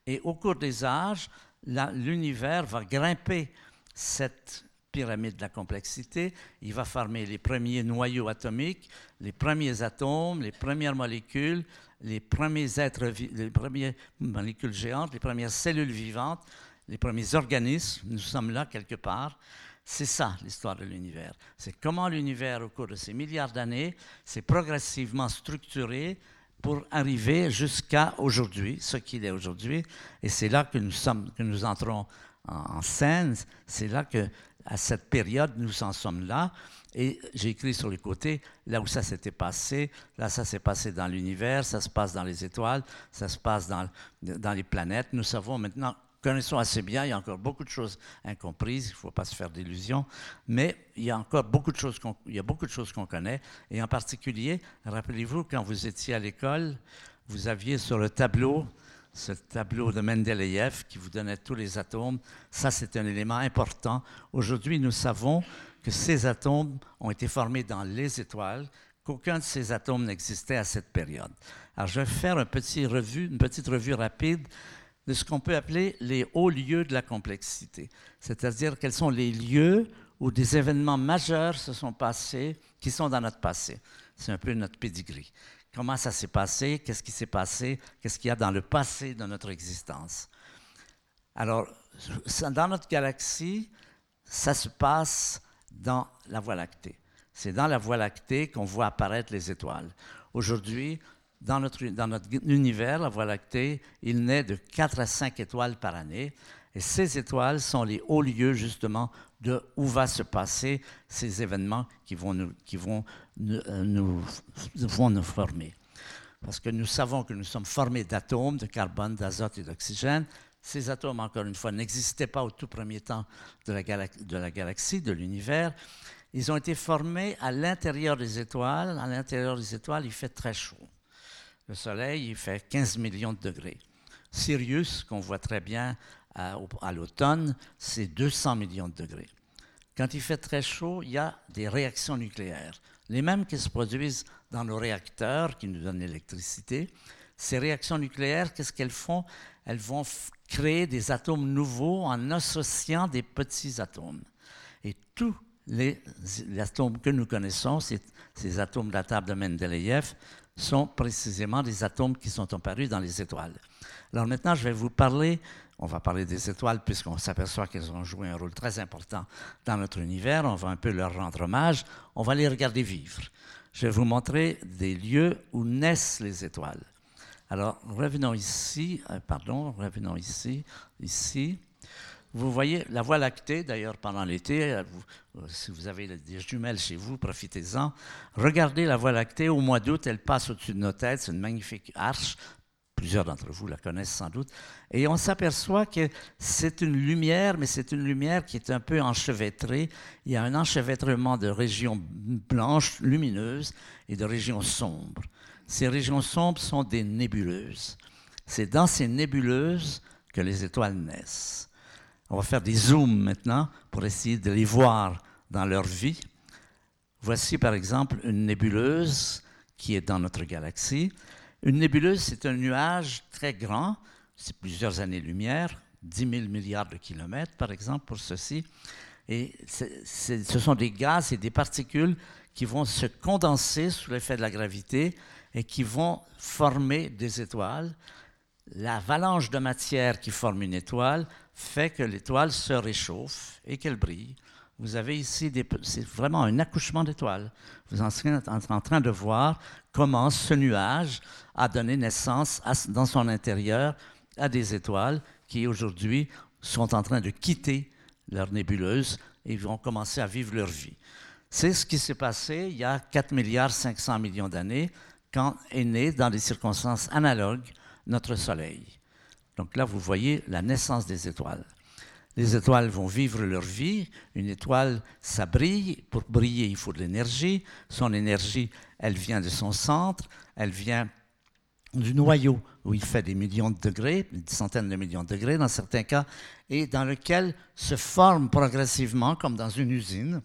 Et au cours des âges, l'univers va grimper cette pyramide de la complexité. Il va former les premiers noyaux atomiques, les premiers atomes, les premières molécules, les premiers êtres, les premières molécules géantes, les premières cellules vivantes, les premiers organismes. Nous sommes là quelque part. C'est ça l'histoire de l'univers. C'est comment l'univers, au cours de ces milliards d'années, s'est progressivement structuré pour arriver jusqu'à aujourd'hui, ce qu'il est aujourd'hui. Et c'est là que nous, sommes, que nous entrons en, en scène. C'est là que, à cette période, nous en sommes là. Et j'ai écrit sur les côtés, là où ça s'était passé, là ça s'est passé dans l'univers, ça se passe dans les étoiles, ça se passe dans, dans les planètes. Nous savons maintenant, connaissons assez bien, il y a encore beaucoup de choses incomprises, il ne faut pas se faire d'illusions, mais il y a encore beaucoup de choses qu'on, y a beaucoup de choses qu'on connaît. Et en particulier, rappelez-vous, quand vous étiez à l'école, vous aviez sur le tableau ce tableau de Mendeleïev qui vous donnait tous les atomes. Ça, c'est un élément important. Aujourd'hui, nous savons que ces atomes ont été formés dans les étoiles, qu'aucun de ces atomes n'existait à cette période. Alors, je vais faire une petite revue, rapide de ce qu'on peut appeler les hauts lieux de la complexité, c'est-à-dire quels sont les lieux où des événements majeurs se sont passés, qui sont dans notre passé. C'est un peu notre pedigree. Comment ça s'est passé, qu'est-ce qui s'est passé, qu'est-ce qu'il y a dans le passé de notre existence? Alors, dans notre galaxie, ça se passe dans la Voie lactée. C'est dans la Voie lactée qu'on voit apparaître les étoiles. Aujourd'hui, dans notre, dans notre univers, la Voie lactée, il naît de 4 à 5 étoiles par année. Et ces étoiles sont les hauts lieux, justement, de où va se passer ces événements qui vont nous, qui vont nous, nous, vont nous former. Parce que nous savons que nous sommes formés d'atomes, de carbone, d'azote et d'oxygène. Ces atomes, encore une fois, n'existaient pas au tout premier temps de la, galaxie, de l'univers. Ils ont été formés à l'intérieur des étoiles. À l'intérieur des étoiles, il fait très chaud. Le Soleil, il fait 15 millions de degrés. Sirius, qu'on voit très bien à, à l'automne, c'est 200 millions de degrés. Quand il fait très chaud, il y a des réactions nucléaires, les mêmes qui se produisent dans nos réacteurs qui nous donnent l'électricité. Ces réactions nucléaires, qu'est-ce qu'elles font? Elles vont créer des atomes nouveaux en associant des petits atomes. Et tous les, atomes que nous connaissons, ces, atomes de la table de Mendeleïev, sont précisément des atomes qui sont apparus dans les étoiles. Alors maintenant, je vais vous parler, on va parler des étoiles puisqu'on s'aperçoit qu'elles ont joué un rôle très important dans notre univers, on va un peu leur rendre hommage, on va les regarder vivre. Je vais vous montrer des lieux où naissent les étoiles. Alors, revenons ici, euh, pardon, revenons ici, ici. Vous voyez la Voie lactée, d'ailleurs, pendant l'été, euh, euh, si vous avez des jumelles chez vous, profitez-en. Regardez la Voie lactée, au mois d'août, elle passe au-dessus de nos têtes, c'est une magnifique arche. Plusieurs d'entre vous la connaissent sans doute. Et on s'aperçoit que c'est une lumière, mais c'est une lumière qui est un peu enchevêtrée. Il y a un enchevêtrement de régions blanches, lumineuses, et de régions sombres. Ces régions sombres sont des nébuleuses. C'est dans ces nébuleuses que les étoiles naissent. On va faire des zooms maintenant pour essayer de les voir dans leur vie. Voici par exemple une nébuleuse qui est dans notre galaxie. Une nébuleuse, c'est un nuage très grand, c'est plusieurs années-lumière, 10 000 milliards de kilomètres par exemple pour ceci. Et ce sont des gaz et des particules qui vont se condenser sous l'effet de la gravité et qui vont former des étoiles. L'avalanche de matière qui forme une étoile fait que l'étoile se réchauffe et qu'elle brille. Vous avez ici, c'est vraiment un accouchement d'étoiles. Vous êtes en train de voir comment ce nuage a donné naissance dans son intérieur à des étoiles qui aujourd'hui sont en train de quitter leur nébuleuse et vont commencer à vivre leur vie. C'est ce qui s'est passé il y a 4 milliards 500 millions d'années quand est né dans des circonstances analogues notre Soleil. Donc là, vous voyez la naissance des étoiles. Les étoiles vont vivre leur vie. Une étoile, ça brille. Pour briller, il faut de l'énergie. Son énergie, elle vient de son centre. Elle vient du noyau où il fait des millions de degrés, des centaines de millions de degrés dans certains cas, et dans lequel se forment progressivement, comme dans une usine,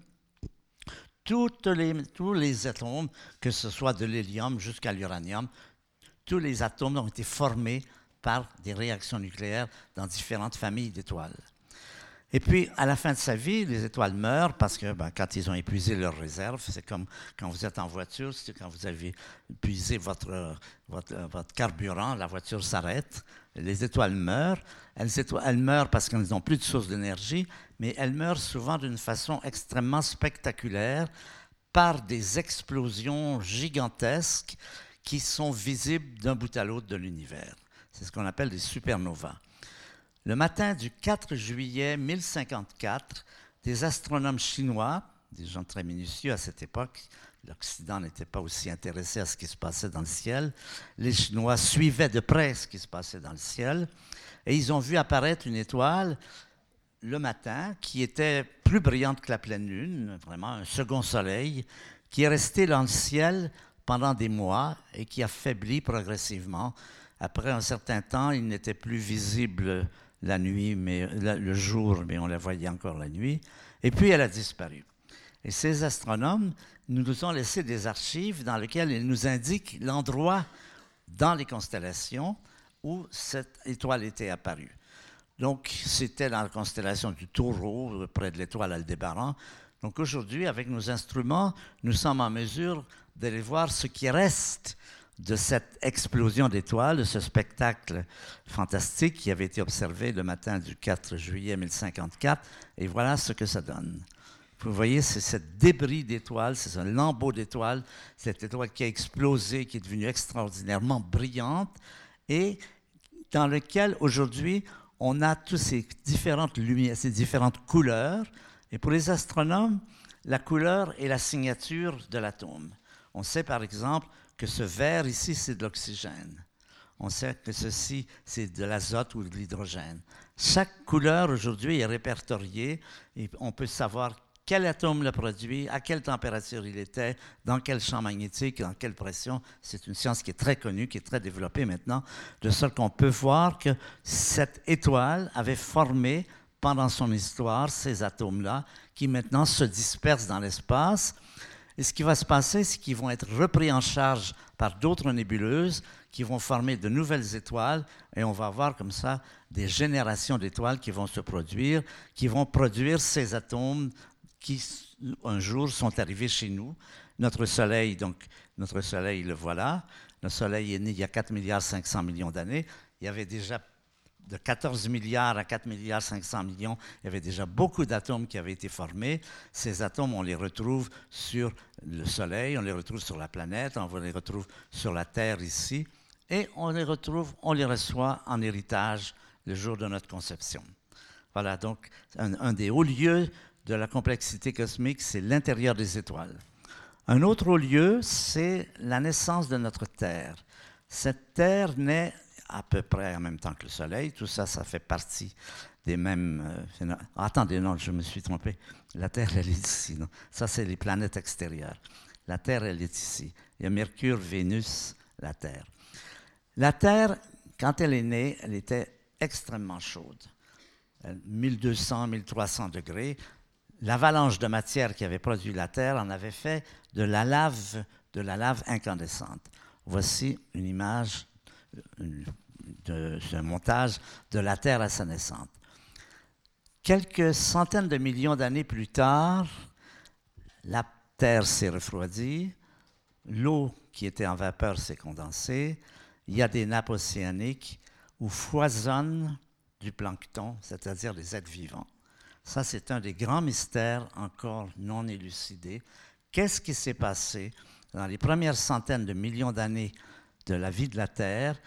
tous les atomes, que ce soit de l'hélium jusqu'à l'uranium, tous les atomes ont été formés par des réactions nucléaires dans différentes familles d'étoiles. Et puis, à la fin de sa vie, les étoiles meurent parce que ben, quand ils ont épuisé leurs réserves, c'est comme quand vous êtes en voiture, c'est quand vous avez épuisé votre carburant, la voiture s'arrête, les étoiles meurent. Elles, elles meurent parce qu'elles n'ont plus de source d'énergie, mais elles meurent souvent d'une façon extrêmement spectaculaire par des explosions gigantesques qui sont visibles d'un bout à l'autre de l'univers. C'est ce qu'on appelle des supernovas. Le matin du 4 juillet 1054, des astronomes chinois, des gens très minutieux à cette époque, l'Occident n'était pas aussi intéressé à ce qui se passait dans le ciel, les Chinois suivaient de près ce qui se passait dans le ciel, et ils ont vu apparaître une étoile le matin qui était plus brillante que la pleine lune, vraiment un second soleil, qui est resté dans le ciel pendant des mois et qui a faibli progressivement après un certain temps, il n'était plus visible la nuit, mais le jour, mais on la voyait encore la nuit. Et puis elle a disparu. Et ces astronomes nous ont laissé des archives dans lesquelles ils nous indiquent l'endroit dans les constellations où cette étoile était apparue. Donc, c'était dans la constellation du taureau, près de l'étoile Aldébaran. Donc, aujourd'hui, avec nos instruments, nous sommes en mesure d'aller voir ce qui reste de cette explosion d'étoiles, de ce spectacle fantastique qui avait été observé le matin du 4 juillet 1054. Et voilà ce que ça donne. Vous voyez, c'est ce débris d'étoiles, c'est un lambeau d'étoiles, cette étoile qui a explosé, qui est devenue extraordinairement brillante, et dans lequel aujourd'hui on a toutes ces différentes lumières, ces différentes couleurs. Et pour les astronomes, la couleur est la signature de l'atome. On sait par exemple que ce vert ici, c'est de l'oxygène. On sait que ceci, c'est de l'azote ou de l'hydrogène. Chaque couleur aujourd'hui est répertoriée et on peut savoir quel atome le produit, à quelle température il était, dans quel champ magnétique, dans quelle pression. C'est une science qui est très connue, qui est très développée maintenant, de sorte qu'on peut voir que cette étoile avait formé pendant son histoire ces atomes-là, qui maintenant se dispersent dans l'espace. Et ce qui va se passer, c'est qu'ils vont être repris en charge par d'autres nébuleuses qui vont former de nouvelles étoiles et on va avoir comme ça des générations d'étoiles qui vont se produire, qui vont produire ces atomes qui un jour sont arrivés chez nous. Notre Soleil, donc, notre Soleil, le voilà. Le Soleil est né il y a 4 milliards 500 millions d'années. Il y avait déjà de 14 milliards à 4 milliards 500 millions, il y avait déjà beaucoup d'atomes qui avaient été formés. Ces atomes, on les retrouve sur le Soleil, on les retrouve sur la planète, on les retrouve sur la Terre ici, et on les retrouve, on les reçoit en héritage le jour de notre conception. Voilà, donc un, un des hauts lieux de la complexité cosmique, c'est l'intérieur des étoiles. Un autre lieu, c'est la naissance de notre Terre. Cette Terre naît à peu près en même temps que le Soleil. Tout ça, ça fait partie des mêmes... Euh, attendez, non, je me suis trompé. La Terre, elle est ici. Non? Ça, c'est les planètes extérieures. La Terre, elle est ici. Il y a Mercure, Vénus, la Terre. La Terre, quand elle est née, elle était extrêmement chaude. 1200, 1300 degrés l'avalanche de matière qui avait produit la Terre en avait fait de la lave, de la lave incandescente. Voici une image de ce montage de la Terre à sa naissance. Quelques centaines de millions d'années plus tard, la Terre s'est refroidie, l'eau qui était en vapeur s'est condensée, il y a des nappes océaniques où foisonnent du plancton, c'est-à-dire des êtres vivants. Ça, c'est un des grands mystères encore non élucidés. Qu'est-ce qui s'est passé dans les premières centaines de millions d'années de la vie de la Terre,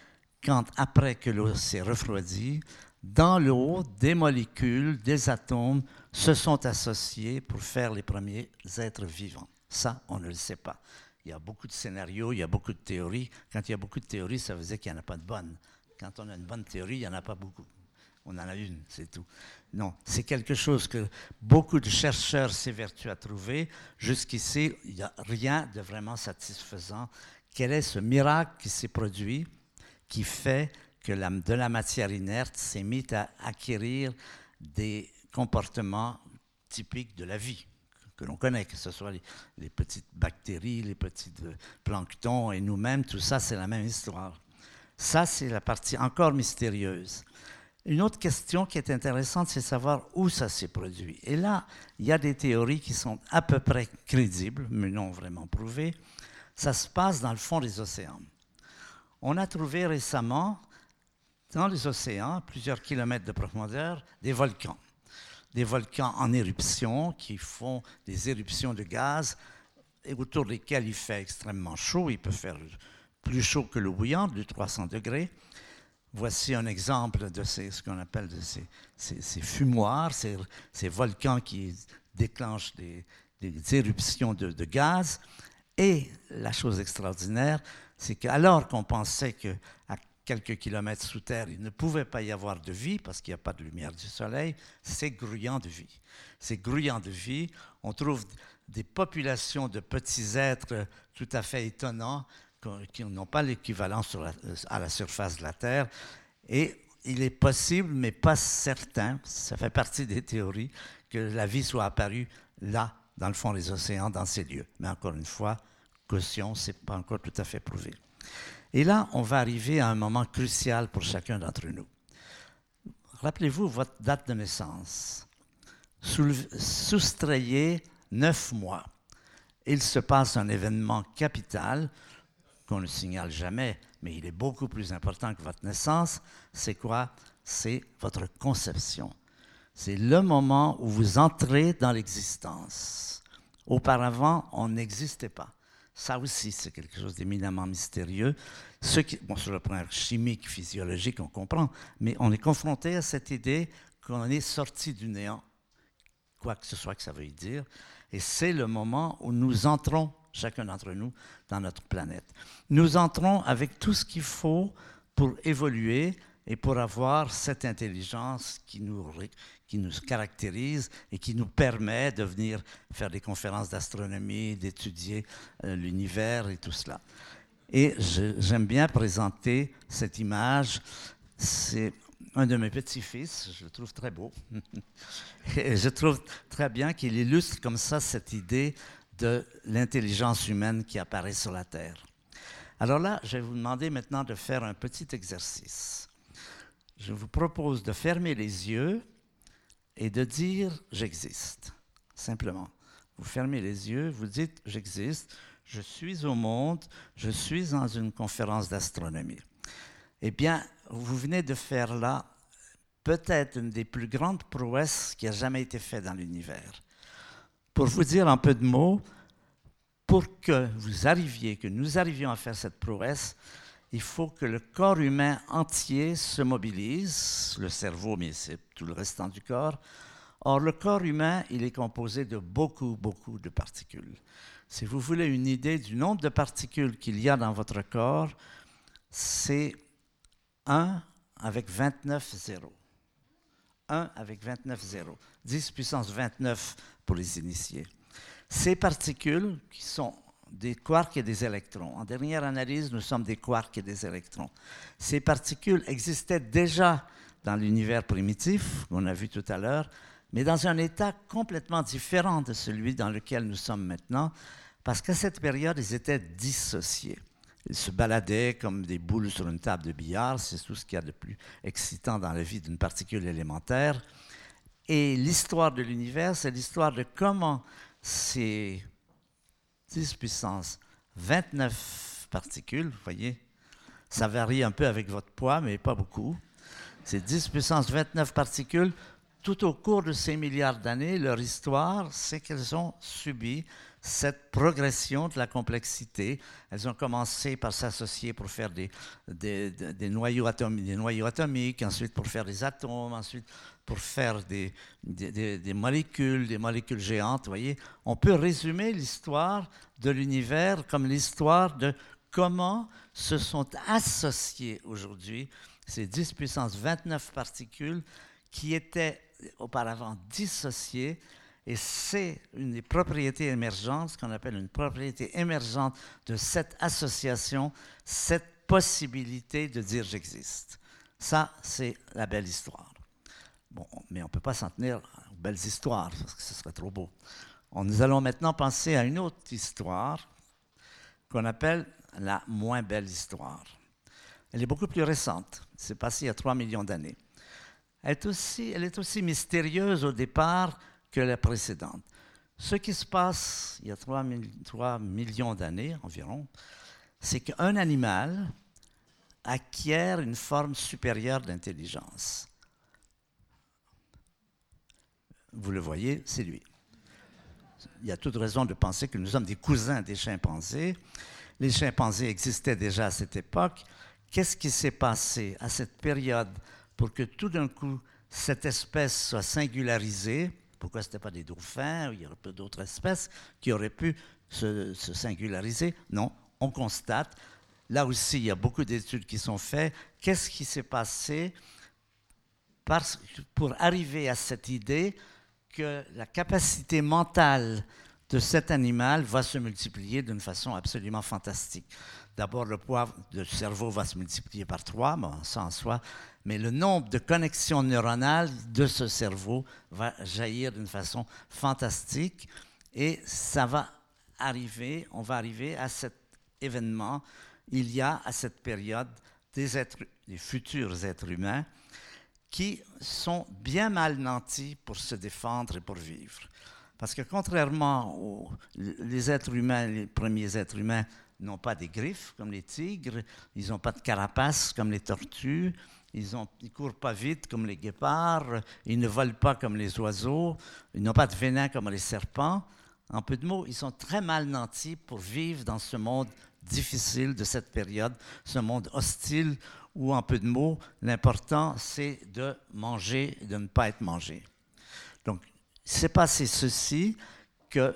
quand, après que l'eau s'est refroidie, dans l'eau, des molécules, des atomes se sont associés pour faire les premiers êtres vivants? Ça, on ne le sait pas. Il y a beaucoup de scénarios, il y a beaucoup de théories. Quand il y a beaucoup de théories, ça veut dire qu'il n'y en a pas de bonnes. Quand on a une bonne théorie, il n'y en a pas beaucoup. On en a une, c'est tout. Non, c'est quelque chose que beaucoup de chercheurs s'évertuent à trouver. Jusqu'ici, il n'y a rien de vraiment satisfaisant. Quel est ce miracle qui s'est produit qui fait que de la matière inerte s'est mise à acquérir des comportements typiques de la vie que l'on connaît, que ce soit les, petites bactéries, les petits euh, planctons et nous-mêmes, tout ça, c'est la même histoire. Ça, c'est la partie encore mystérieuse. Une autre question qui est intéressante, c'est savoir où ça s'est produit. Et là, il y a des théories qui sont à peu près crédibles, mais non vraiment prouvées. Ça se passe dans le fond des océans. On a trouvé récemment, dans les océans, plusieurs kilomètres de profondeur, des volcans. Des volcans en éruption qui font des éruptions de gaz et autour desquels il fait extrêmement chaud. Il peut faire plus chaud que l'eau bouillante, de 300 degrés. Voici un exemple de ce qu'on appelle de ces, fumoirs, ces, volcans qui déclenchent des, éruptions de, gaz. Et la chose extraordinaire, c'est qu'alors qu'on pensait qu'à quelques kilomètres sous terre, il ne pouvait pas y avoir de vie parce qu'il n'y a pas de lumière du soleil, c'est grouillant de vie. C'est grouillant de vie. On trouve des populations de petits êtres tout à fait étonnants qui n'ont pas l'équivalent à la surface de la Terre. Et il est possible, mais pas certain, ça fait partie des théories, que la vie soit apparue là, dans le fond des océans, dans ces lieux. Mais encore une fois, caution, ce n'est pas encore tout à fait prouvé. Et là, on va arriver à un moment crucial pour chacun d'entre nous. Rappelez-vous votre date de naissance. Soustrayez neuf mois. Il se passe un événement capital qu'on ne signale jamais, mais il est beaucoup plus important que votre naissance. C'est quoi? C'est votre conception. C'est le moment où vous entrez dans l'existence. Auparavant, on n'existait pas. Ça aussi, c'est quelque chose d'éminemment mystérieux. Qui, bon, sur le plan chimique, physiologique, on comprend, mais on est confronté à cette idée qu'on est sorti du néant, quoi que ce soit que ça veuille dire, et c'est le moment où nous entrons, chacun d'entre nous, dans notre planète. Nous entrons avec tout ce qu'il faut pour évoluer et pour avoir cette intelligence qui nous, qui nous caractérise et qui nous permet de venir faire des conférences d'astronomie, d'étudier euh, l'univers et tout cela. Et j'aime bien présenter cette image. C'est un de mes petits-fils, je le trouve très beau. et je trouve très bien qu'il illustre comme ça cette idée de l'intelligence humaine qui apparaît sur la Terre. Alors là, je vais vous demander maintenant de faire un petit exercice. Je vous propose de fermer les yeux et de dire j'existe. Simplement. Vous fermez les yeux, vous dites j'existe, je suis au monde, je suis dans une conférence d'astronomie. Eh bien, vous venez de faire là peut-être une des plus grandes prouesses qui a jamais été faite dans l'univers. Pour vous dire un peu de mots, pour que vous arriviez, que nous arrivions à faire cette prouesse, il faut que le corps humain entier se mobilise, le cerveau, mais c'est tout le restant du corps. Or, le corps humain, il est composé de beaucoup, beaucoup de particules. Si vous voulez une idée du nombre de particules qu'il y a dans votre corps, c'est 1 avec 29 zéros. 1 avec 29 zéros. 10 puissance 29 pour les initiés. Ces particules, qui sont des quarks et des électrons. En dernière analyse, nous sommes des quarks et des électrons. Ces particules existaient déjà dans l'univers primitif, qu'on a vu tout à l'heure, mais dans un état complètement différent de celui dans lequel nous sommes maintenant, parce qu'à cette période, ils étaient dissociés. Ils se baladaient comme des boules sur une table de billard, c'est tout ce qu'il y a de plus excitant dans la vie d'une particule élémentaire. Et l'histoire de l'univers, c'est l'histoire de comment ces 10 puissance 29 particules, vous voyez, ça varie un peu avec votre poids, mais pas beaucoup. C'est 10 puissance 29 particules. Tout au cours de ces milliards d'années, leur histoire, c'est qu'elles ont subi cette progression de la complexité. Elles ont commencé par s'associer pour faire des, des, noyaux atomiques, ensuite pour faire des atomes, ensuite pour faire des, des, molécules, des molécules géantes. Voyez, on peut résumer l'histoire de l'univers comme l'histoire de comment se sont associées aujourd'hui ces 10 puissance 29 particules qui étaient auparavant dissociées et c'est une des propriétés émergentes, ce qu'on appelle une propriété émergente de cette association, cette possibilité de dire j'existe. Ça, c'est la belle histoire. Bon, mais on ne peut pas s'en tenir aux belles histoires, parce que ce serait trop beau. Nous allons maintenant penser à une autre histoire qu'on appelle la moins belle histoire. Elle est beaucoup plus récente. C'est passé il y a 3 millions d'années. Elle est aussi mystérieuse au départ que la précédente. Ce qui se passe il y a 3, millions d'années environ, c'est qu'un animal acquiert une forme supérieure d'intelligence. Vous le voyez, c'est lui. Il y a toute raison de penser que nous sommes des cousins des chimpanzés. Les chimpanzés existaient déjà à cette époque. Qu'est-ce qui s'est passé à cette période pour que tout d'un coup cette espèce soit singularisée? Pourquoi ce n'était pas des dauphins il y aurait d'autres espèces qui auraient pu se, singulariser Non, on constate. Là aussi, il y a beaucoup d'études qui sont faites. Qu'est-ce qui s'est passé pour arriver à cette idée que la capacité mentale de cet animal va se multiplier d'une façon absolument fantastique. D'abord, le poids du cerveau va se multiplier par trois, bon, en soi, mais le nombre de connexions neuronales de ce cerveau va jaillir d'une façon fantastique et ça va arriver, on va arriver à cet événement. Il y a à cette période des, êtres, des futurs êtres humains qui sont bien mal nantis pour se défendre et pour vivre. Parce que contrairement aux les êtres humains, les premiers êtres humains n'ont pas des griffes comme les tigres, ils n'ont pas de carapace comme les tortues, ils ne courent pas vite comme les guépards, ils ne volent pas comme les oiseaux, ils n'ont pas de venin comme les serpents. En peu de mots, ils sont très mal nantis pour vivre dans ce monde difficile de cette période, ce monde hostile où, en peu de mots, l'important, c'est de manger de ne pas être mangé. C'est passé ceci que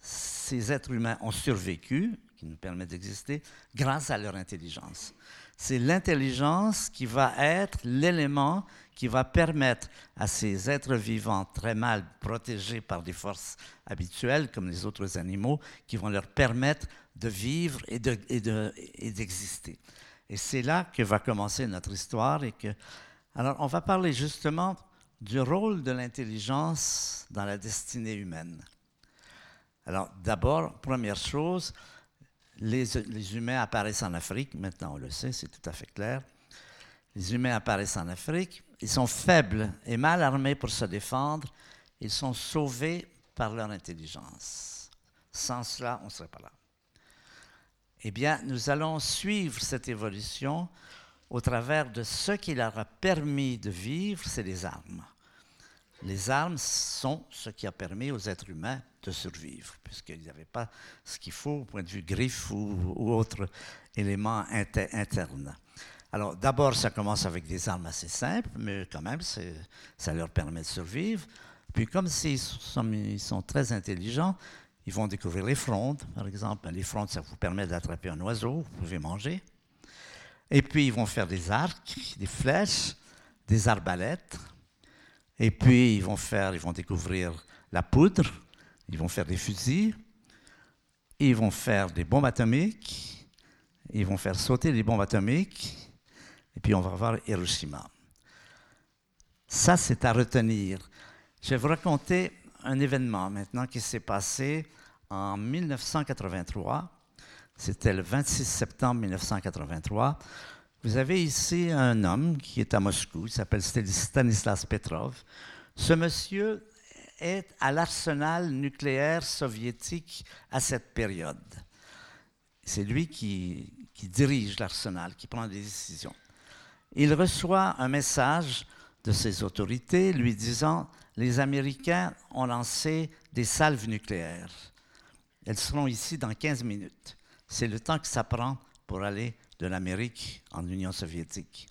ces êtres humains ont survécu, qui nous permet d'exister, grâce à leur intelligence. C'est l'intelligence qui va être l'élément qui va permettre à ces êtres vivants très mal protégés par des forces habituelles, comme les autres animaux, qui vont leur permettre de vivre et d'exister. De, et, c'est là que va commencer notre histoire. Et alors, on va parler justement du rôle de l'intelligence dans la destinée humaine. Alors, d'abord, première chose, les, humains apparaissent en Afrique, maintenant on le sait, c'est tout à fait clair. Les humains apparaissent en Afrique, ils sont faibles et mal armés pour se défendre, ils sont sauvés par leur intelligence. Sans cela, on ne serait pas là. Eh bien, nous allons suivre cette évolution au travers de ce qui leur a permis de vivre, c'est les armes. Les armes sont ce qui a permis aux êtres humains de survivre, puisqu'ils n'avaient pas ce qu'il faut au point de vue griffe ou, ou autre élément interne. Alors d'abord, ça commence avec des armes assez simples, mais quand même, ça leur permet de survivre. Puis comme ils ils sont très intelligents, ils vont découvrir les frondes, par exemple. Les frondes, ça vous permet d'attraper un oiseau, vous pouvez manger. Et puis, ils vont faire des arcs, des flèches, des arbalètes. Et puis, ils vont faire, ils vont découvrir la poudre, ils vont faire des fusils, ils vont faire des bombes atomiques, ils vont faire sauter des bombes atomiques, et puis on va voir Hiroshima. Ça, c'est à retenir. Je vais vous raconter un événement maintenant qui s'est passé en 1983. C'était le 26 septembre 1983. Vous avez ici un homme qui est à Moscou, il s'appelle Stanislas Petrov. Ce monsieur est à l'arsenal nucléaire soviétique à cette période. C'est lui qui, qui dirige l'arsenal, qui prend des décisions. Il reçoit un message de ses autorités lui disant les Américains ont lancé des salves nucléaires. Elles seront ici dans 15 minutes. C'est le temps que ça prend pour aller de l'Amérique en Union soviétique.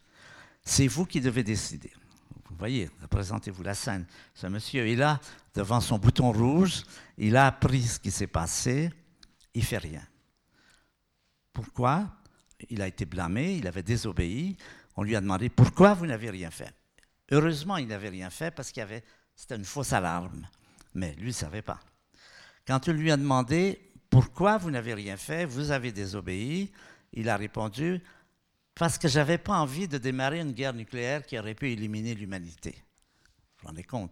C'est vous qui devez décider. Vous voyez, représentez-vous la scène. Ce monsieur est là, devant son bouton rouge, il a appris ce qui s'est passé, il fait rien. Pourquoi? Il a été blâmé, il avait désobéi. On lui a demandé pourquoi vous n'avez rien fait. Heureusement, il n'avait rien fait parce qu'il avait c'était une fausse alarme. Mais lui ne savait pas. Quand on lui a demandé pourquoi vous n'avez rien fait, vous avez désobéi, il a répondu parce que je n'avais pas envie de démarrer une guerre nucléaire qui aurait pu éliminer l'humanité. Vous vous rendez compte?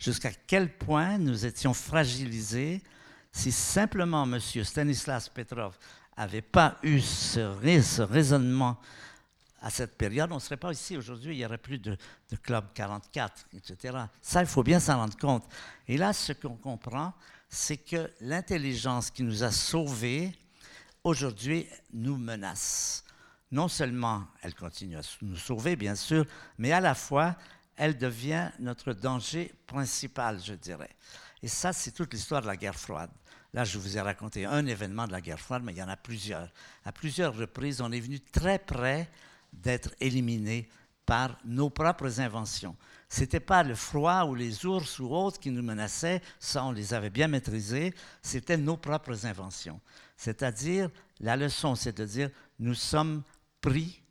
Jusqu'à quel point nous étions fragilisés si simplement M. Stanislas Petrov n'avait pas eu ce, raisonnement à cette période, on ne serait pas ici aujourd'hui, il n'y aurait plus de, Club 44, etc. Ça, il faut bien s'en rendre compte. Et là, ce qu'on comprend, c'est que l'intelligence qui nous a sauvés, aujourd'hui, nous menace. Non seulement elle continue à nous sauver, bien sûr, mais à la fois, elle devient notre danger principal, je dirais. Et ça, c'est toute l'histoire de la guerre froide. Là, je vous ai raconté un événement de la guerre froide, mais il y en a plusieurs. À plusieurs reprises, on est venu très près d'être éliminés par nos propres inventions. Ce n'était pas le froid ou les ours ou autres qui nous menaçaient, ça on les avait bien maîtrisés, c'était nos propres inventions. C'est-à-dire, la leçon, c'est de dire, nous sommes pris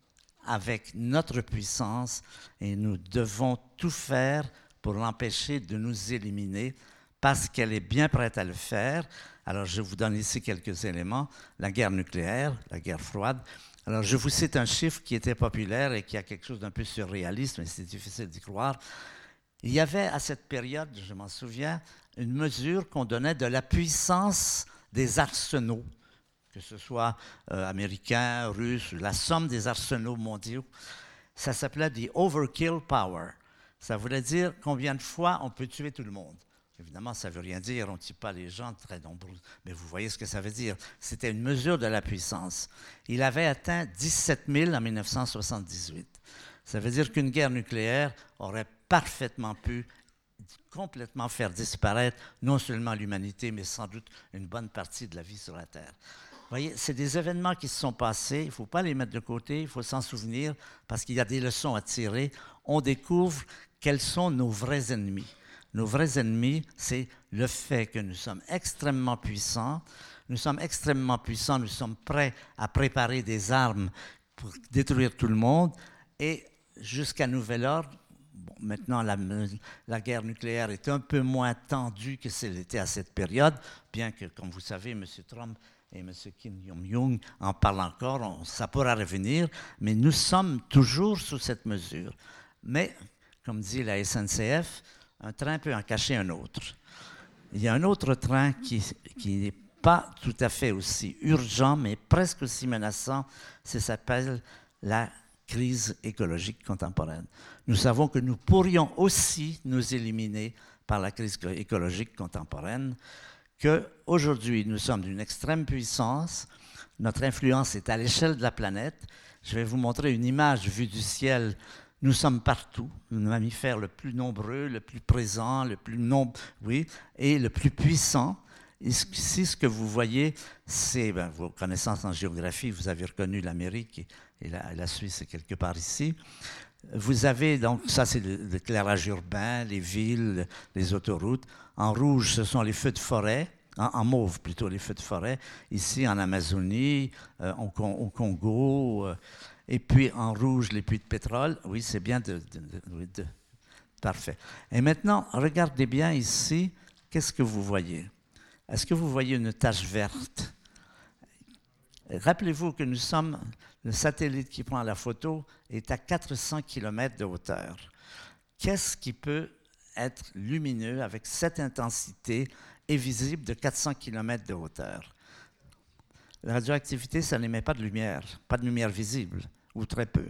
avec notre puissance et nous devons tout faire pour l'empêcher de nous éliminer parce qu'elle est bien prête à le faire. Alors je vous donne ici quelques éléments. La guerre nucléaire, la guerre froide, alors, je vous cite un chiffre qui était populaire et qui a quelque chose d'un peu surréaliste, mais c'est difficile d'y croire. Il y avait à cette période, je m'en souviens, une mesure qu'on donnait de la puissance des arsenaux, que ce soit euh, américain, russe, la somme des arsenaux mondiaux. Ça s'appelait the overkill power. Ça voulait dire combien de fois on peut tuer tout le monde. Évidemment, ça ne veut rien dire, on ne tue pas les gens très nombreux, mais vous voyez ce que ça veut dire. C'était une mesure de la puissance. Il avait atteint 17 000 en 1978. Ça veut dire qu'une guerre nucléaire aurait parfaitement pu complètement faire disparaître non seulement l'humanité, mais sans doute une bonne partie de la vie sur la Terre. Vous voyez, c'est des événements qui se sont passés, il ne faut pas les mettre de côté, il faut s'en souvenir, parce qu'il y a des leçons à tirer. On découvre quels sont nos vrais ennemis. Nos vrais ennemis, c'est le fait que nous sommes extrêmement puissants, nous sommes extrêmement puissants, nous sommes prêts à préparer des armes pour détruire tout le monde, et jusqu'à nouvel ordre, maintenant, la, guerre nucléaire est un peu moins tendue que ce l'était à cette période, bien que, comme vous savez, M. Trump et M. Kim Jong-un en parlent encore, ça pourra revenir, mais nous sommes toujours sous cette mesure. Mais, comme dit la SNCF, un train peut en cacher un autre. Il y a un autre train qui, qui n'est pas tout à fait aussi urgent, mais presque aussi menaçant, ça s'appelle la crise écologique contemporaine. Nous savons que nous pourrions aussi nous éliminer par la crise écologique contemporaine, qu'aujourd'hui nous sommes d'une extrême puissance, notre influence est à l'échelle de la planète. Je vais vous montrer une image vue du ciel. Nous sommes partout, le mammifère le plus nombreux, le plus présent, le plus nombreux, oui, et le plus puissant. Ici, ce que vous voyez, c'est ben, vos connaissances en géographie. Vous avez reconnu l'Amérique et la, Suisse est quelque part ici. Vous avez donc, ça c'est l'éclairage urbain, les villes, les autoroutes. En rouge, ce sont les feux de forêt. En, mauve plutôt, les feux de forêt. Ici, en Amazonie, euh, au, Congo. Euh, et puis en rouge, les puits de pétrole. Oui, c'est bien de, de, Parfait. Et maintenant, regardez bien ici, qu'est-ce que vous voyez? Est-ce que vous voyez une tache verte? Rappelez-vous que nous sommes le satellite qui prend la photo est à 400 km de hauteur. Qu'est-ce qui peut être lumineux avec cette intensité et visible de 400 km de hauteur? La radioactivité, ça n'émet pas de lumière, pas de lumière visible, ou très peu.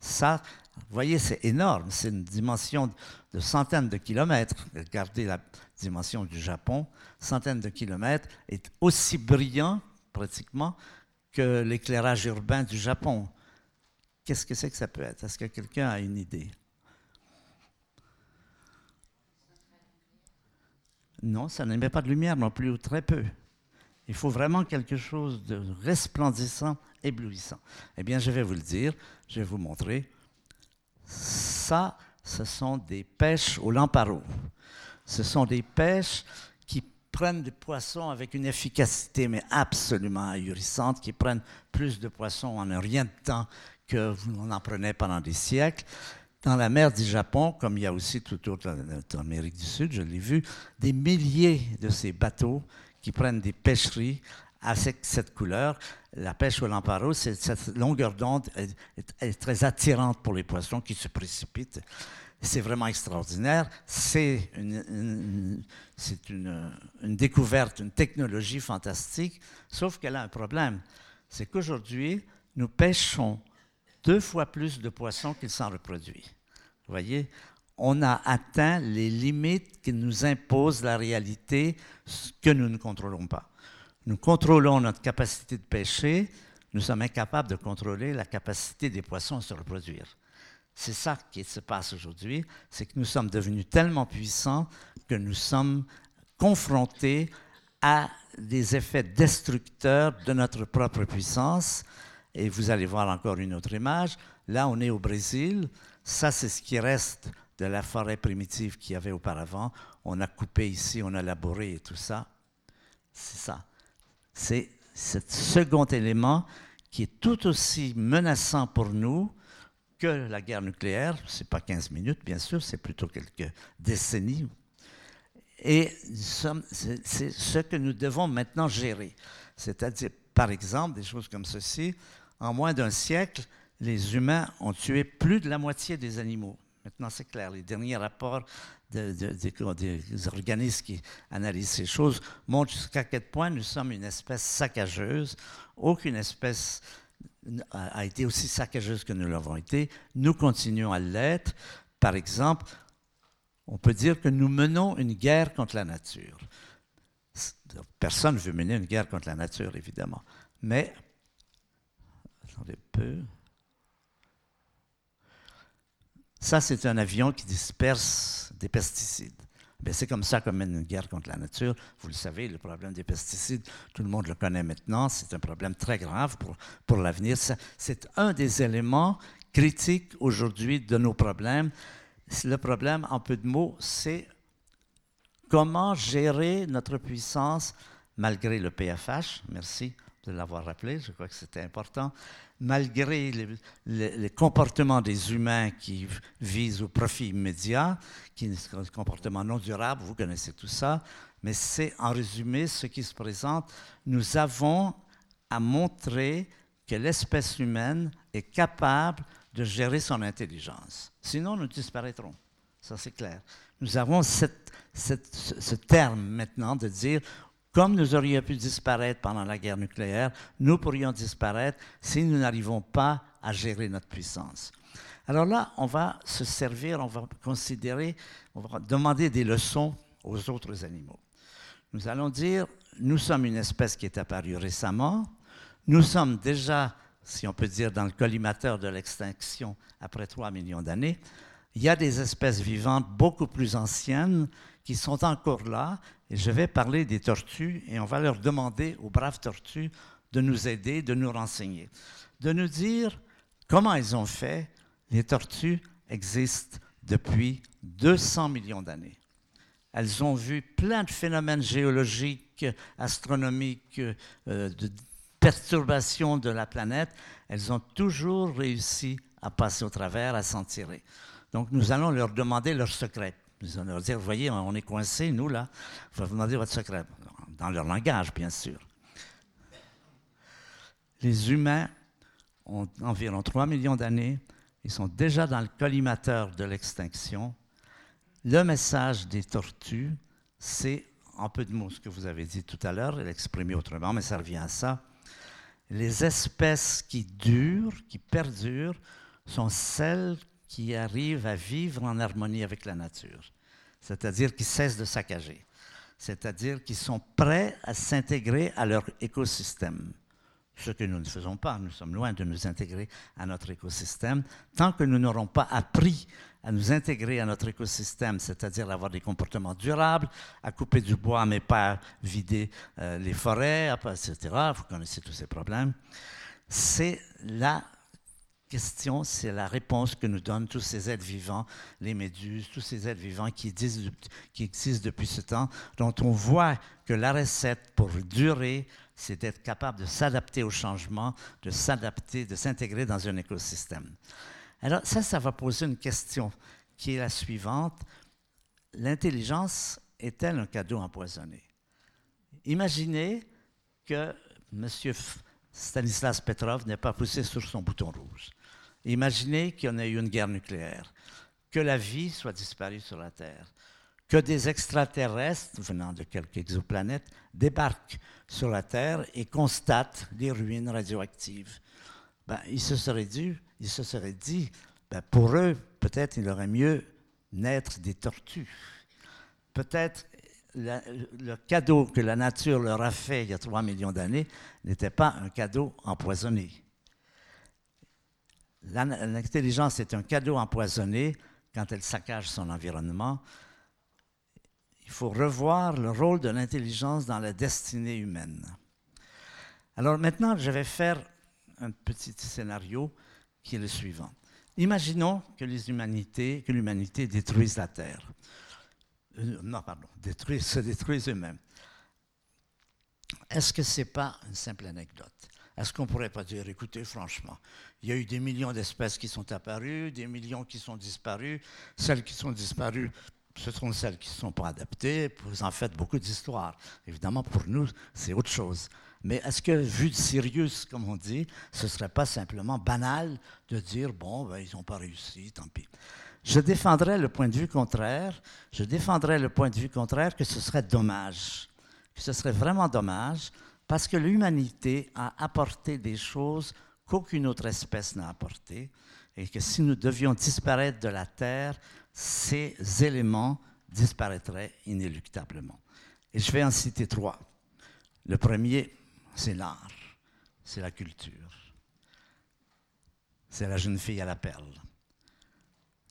Ça, vous voyez, c'est énorme, c'est une dimension de centaines de kilomètres. Regardez la dimension du Japon, centaines de kilomètres, est aussi brillant pratiquement que l'éclairage urbain du Japon. Qu'est-ce que c'est que ça peut être? Est-ce que quelqu'un a une idée? Non, ça n'émet pas de lumière non plus, ou très peu. Il faut vraiment quelque chose de resplendissant, éblouissant. Eh bien, je vais vous le dire, je vais vous montrer. Ça, ce sont des pêches au lamparo. Ce sont des pêches prennent des poissons avec une efficacité mais absolument ahurissante, qui prennent plus de poissons en un rien de temps que vous en prenez pendant des siècles. Dans la mer du Japon, comme il y a aussi tout autour de l'Amérique du Sud, je l'ai vu, des milliers de ces bateaux qui prennent des pêcheries avec cette couleur. La pêche au lamparo, cette longueur d'onde est, très attirante pour les poissons qui se précipitent. C'est vraiment extraordinaire. C'est une, découverte, une technologie fantastique, sauf qu'elle a un problème. C'est qu'aujourd'hui, nous pêchons deux fois plus de poissons qu'il s'en reproduit. Vous voyez, on a atteint les limites que nous impose la réalité que nous ne contrôlons pas. Nous contrôlons notre capacité de pêcher, nous sommes incapables de contrôler la capacité des poissons à se reproduire. C'est ça qui se passe aujourd'hui, c'est que nous sommes devenus tellement puissants que nous sommes confrontés à des effets destructeurs de notre propre puissance. Et vous allez voir encore une autre image. Là, on est au Brésil. Ça, c'est ce qui reste de la forêt primitive qu'il y avait auparavant. On a coupé ici, on a labouré et tout ça. C'est ça. C'est ce second élément qui est tout aussi menaçant pour nous que la guerre nucléaire. Ce n'est pas 15 minutes, bien sûr, c'est plutôt quelques décennies. Et c'est ce que nous devons maintenant gérer. C'est-à-dire, par exemple, des choses comme ceci. En moins d'un siècle, les humains ont tué plus de la moitié des animaux. Maintenant, c'est clair. Les derniers rapports des organismes qui analysent ces choses montrent jusqu'à quel point nous sommes une espèce saccageuse. Aucune espèce a été aussi saccageuse que nous l'avons été. Nous continuons à l'être. Par exemple, on peut dire que nous menons une guerre contre la nature. Personne ne veut mener une guerre contre la nature, évidemment. Mais, attendez un peu. Ça, c'est un avion qui disperse des pesticides. Ben, c'est comme ça qu'on mène une guerre contre la nature. Vous le savez, le problème des pesticides, tout le monde le connaît maintenant. C'est un problème très grave pour, pour l'avenir. C'est un des éléments critiques aujourd'hui de nos problèmes. Le problème, en peu de mots, c'est comment gérer notre puissance malgré le PFH. Merci de l'avoir rappelé, je crois que c'était important. Malgré les, comportements des humains qui visent au profit immédiat, qui sont des comportements non durables, vous connaissez tout ça, mais c'est en résumé ce qui se présente. Nous avons à montrer que l'espèce humaine est capable de gérer son intelligence. Sinon, nous disparaîtrons. Ça, c'est clair. Nous avons ce terme maintenant de dire, comme nous aurions pu disparaître pendant la guerre nucléaire, nous pourrions disparaître si nous n'arrivons pas à gérer notre puissance. Alors là, on va se servir, on va considérer, on va demander des leçons aux autres animaux. Nous allons dire, nous sommes une espèce qui est apparue récemment, nous sommes déjà si on peut dire, dans le collimateur de l'extinction après 3 millions d'années, il y a des espèces vivantes beaucoup plus anciennes qui sont encore là. Et je vais parler des tortues et on va leur demander aux braves tortues de nous aider, de nous renseigner, de nous dire comment elles ont fait. Les tortues existent depuis 200 millions d'années. Elles ont vu plein de phénomènes géologiques, astronomiques, euh, de perturbations de la planète, elles ont toujours réussi à passer au travers, à s'en tirer. Donc nous allons leur demander leur secret. Allons leur dire, voyez, on est coincés, nous, là, il faut demander votre secret. Dans leur langage, bien sûr. Les humains ont environ 3 millions d'années. Ils sont déjà dans le collimateur de l'extinction. Le message des tortues, c'est, en peu de mots, ce que vous avez dit tout à l'heure, l'exprimer autrement, mais ça revient à ça les espèces qui durent, qui perdurent, sont celles qui arrivent à vivre en harmonie avec la nature, c'est-à-dire qui cessent de saccager, c'est-à-dire qui sont prêts à s'intégrer à leur écosystème. Ce que nous ne faisons pas, nous sommes loin de nous intégrer à notre écosystème, tant que nous n'aurons pas appris à nous intégrer à notre écosystème, c'est-à-dire avoir des comportements durables, à couper du bois mais pas vider euh, les forêts, etc. Vous connaissez tous ces problèmes. C'est la question, c'est la réponse que nous donnent tous ces êtres vivants, les méduses, tous ces êtres vivants qui, qui existent depuis ce temps, dont on voit que la recette pour durer, c'est d'être capable de s'adapter au changement, de s'adapter, de s'intégrer dans un écosystème. Alors ça, ça va poser une question qui est la suivante. L'intelligence est-elle un cadeau empoisonné? Imaginez que M. Stanislas Petrov n'ait pas poussé sur son bouton rouge. Imaginez qu'il y ait eu une guerre nucléaire, que la vie soit disparue sur la Terre, que des extraterrestres venant de quelques exoplanètes débarquent sur la Terre et constatent des ruines radioactives. Ben, il se serait dit, il se dit ben, pour eux, peut-être il aurait mieux naître des tortues. Peut-être le cadeau que la nature leur a fait il y a 3 millions d'années n'était pas un cadeau empoisonné. L'intelligence est un cadeau empoisonné quand elle saccage son environnement. Il faut revoir le rôle de l'intelligence dans la destinée humaine. Alors maintenant, je vais faire un petit scénario qui est le suivant. Imaginons que l'humanité détruise la Terre. Euh, non, pardon, se détruise eux-mêmes. Est-ce que ce n'est pas une simple anecdote? Est-ce qu'on ne pourrait pas dire, écoutez, franchement, il y a eu des millions d'espèces qui sont apparues, des millions qui sont disparues. Celles qui sont disparues, ce sont celles qui ne sont pas adaptées. Vous en faites beaucoup d'histoires. Évidemment, pour nous, c'est autre chose. Mais est-ce que, vu de Sirius, comme on dit, ce ne serait pas simplement banal de dire, bon, ben, ils n'ont pas réussi, tant pis. Je défendrais le point de vue contraire. Je défendrais le point de vue contraire que ce serait dommage. Que ce serait vraiment dommage parce que l'humanité a apporté des choses qu'aucune autre espèce n'a apportées et que si nous devions disparaître de la Terre, ces éléments disparaîtraient inéluctablement. Et je vais en citer trois. Le premier, c'est l'art, c'est la culture, c'est la jeune fille à la perle,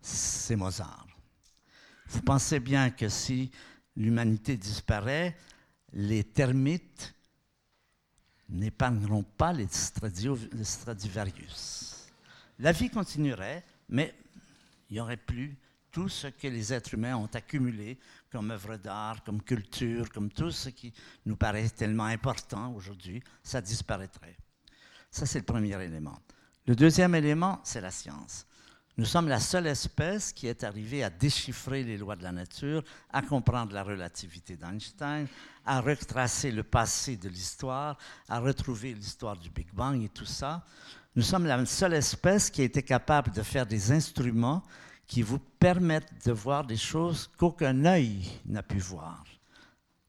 c'est Mozart. Vous pensez bien que si l'humanité disparaît, les termites n'épargneront pas les, Stradivarius. La vie continuerait, mais il n'y aurait plus tout ce que les êtres humains ont accumulé comme œuvre d'art, comme culture, comme tout ce qui nous paraît tellement important aujourd'hui, ça disparaîtrait. Ça, c'est le premier élément. Le deuxième élément, c'est la science. Nous sommes la seule espèce qui est arrivée à déchiffrer les lois de la nature, à comprendre la relativité d'Einstein, à retracer le passé de l'histoire, à retrouver l'histoire du Big Bang et tout ça. Nous sommes la seule espèce qui a été capable de faire des instruments qui vous permettent de voir des choses qu'aucun œil n'a pu voir.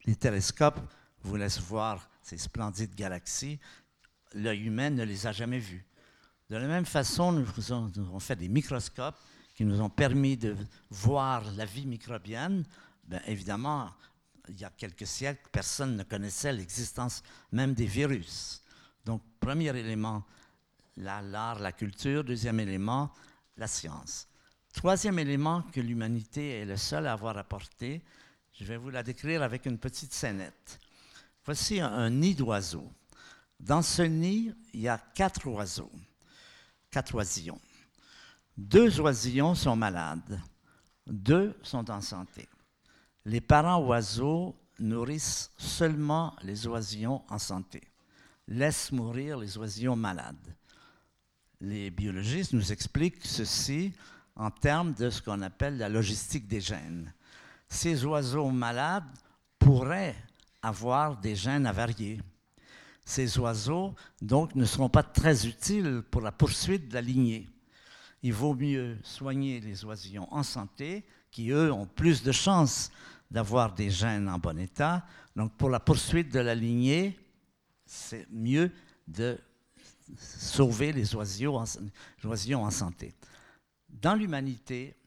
Les télescopes vous laissent voir ces splendides galaxies. L'œil humain ne les a jamais vues. De la même façon, nous avons fait des microscopes qui nous ont permis de voir la vie microbienne. Bien, évidemment, il y a quelques siècles, personne ne connaissait l'existence même des virus. Donc, premier élément, l'art, la culture. Deuxième élément, la science. Troisième élément que l'humanité est le seul à avoir apporté, je vais vous la décrire avec une petite scénette. Voici un, nid d'oiseaux. Dans ce nid, il y a quatre oiseaux, quatre oisillons. Deux oisillons sont malades, deux sont en santé. Les parents oiseaux nourrissent seulement les oisillons en santé, laissent mourir les oisillons malades. Les biologistes nous expliquent ceci en termes de ce qu'on appelle la logistique des gènes. Ces oiseaux malades pourraient avoir des gènes avariés. Ces oiseaux, donc, ne seront pas très utiles pour la poursuite de la lignée. Il vaut mieux soigner les oisillons en santé, qui, eux, ont plus de chances d'avoir des gènes en bon état. Donc, pour la poursuite de la lignée, c'est mieux de sauver les oisillons en santé. Dans l'humanité,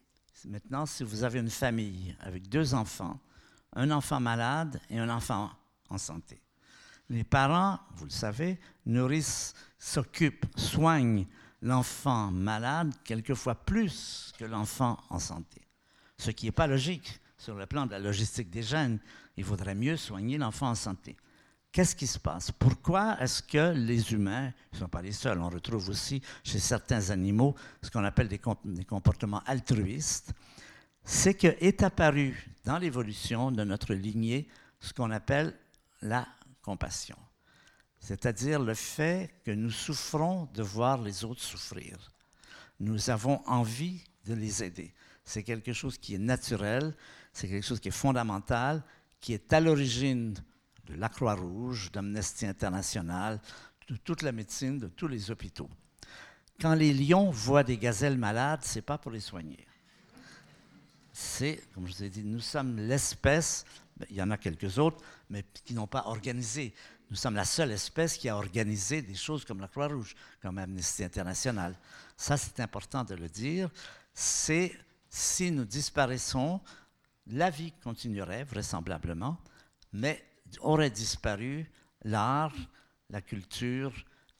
maintenant, si vous avez une famille avec deux enfants, un enfant malade et un enfant en santé, les parents, vous le savez, nourrissent, s'occupent, soignent l'enfant malade quelquefois plus que l'enfant en santé. Ce qui n'est pas logique sur le plan de la logistique des gènes. Il vaudrait mieux soigner l'enfant en santé. Qu'est-ce qui se passe? Pourquoi est-ce que les humains, ils ne sont pas les seuls, on retrouve aussi chez certains animaux ce qu'on appelle des, comportements altruistes, c'est qu'est apparu dans l'évolution de notre lignée ce qu'on appelle la compassion, c'est-à-dire le fait que nous souffrons de voir les autres souffrir. Nous avons envie de les aider. C'est quelque chose qui est naturel, c'est quelque chose qui est fondamental, qui est à l'origine de la Croix-Rouge, d'Amnesty International, de toute la médecine, de tous les hôpitaux. Quand les lions voient des gazelles malades, ce n'est pas pour les soigner. C'est, comme je vous ai dit, nous sommes l'espèce, il y en a quelques autres, mais qui n'ont pas organisé. Nous sommes la seule espèce qui a organisé des choses comme la Croix-Rouge, comme Amnesty International. Ça, c'est important de le dire. C'est si nous disparaissons, la vie continuerait vraisemblablement, mais aurait disparu l'art, la culture,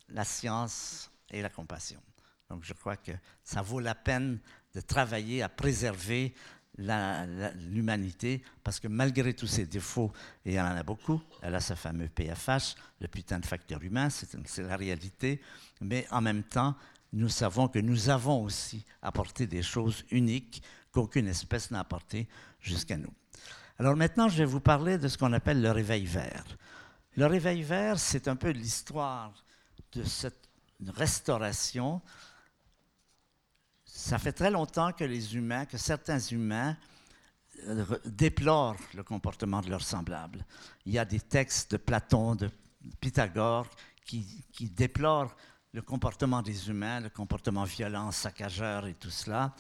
la science et la compassion. Donc je crois que ça vaut la peine de travailler à préserver l'humanité, parce que malgré tous ses défauts, et elle en a beaucoup, elle a ce fameux PFH, le putain de facteur humain, c'est la réalité, mais en même temps, nous savons que nous avons aussi apporté des choses uniques qu'aucune espèce n'a apportées jusqu'à nous. Alors maintenant, je vais vous parler de ce qu'on appelle le réveil vert. Le réveil vert, c'est un peu l'histoire de cette restauration. Ça fait très longtemps que les humains, que certains humains euh, déplorent le comportement de leurs semblables. Il y a des textes de Platon, de Pythagore, qui, déplorent le comportement des humains, le comportement violent, saccageur et tout cela.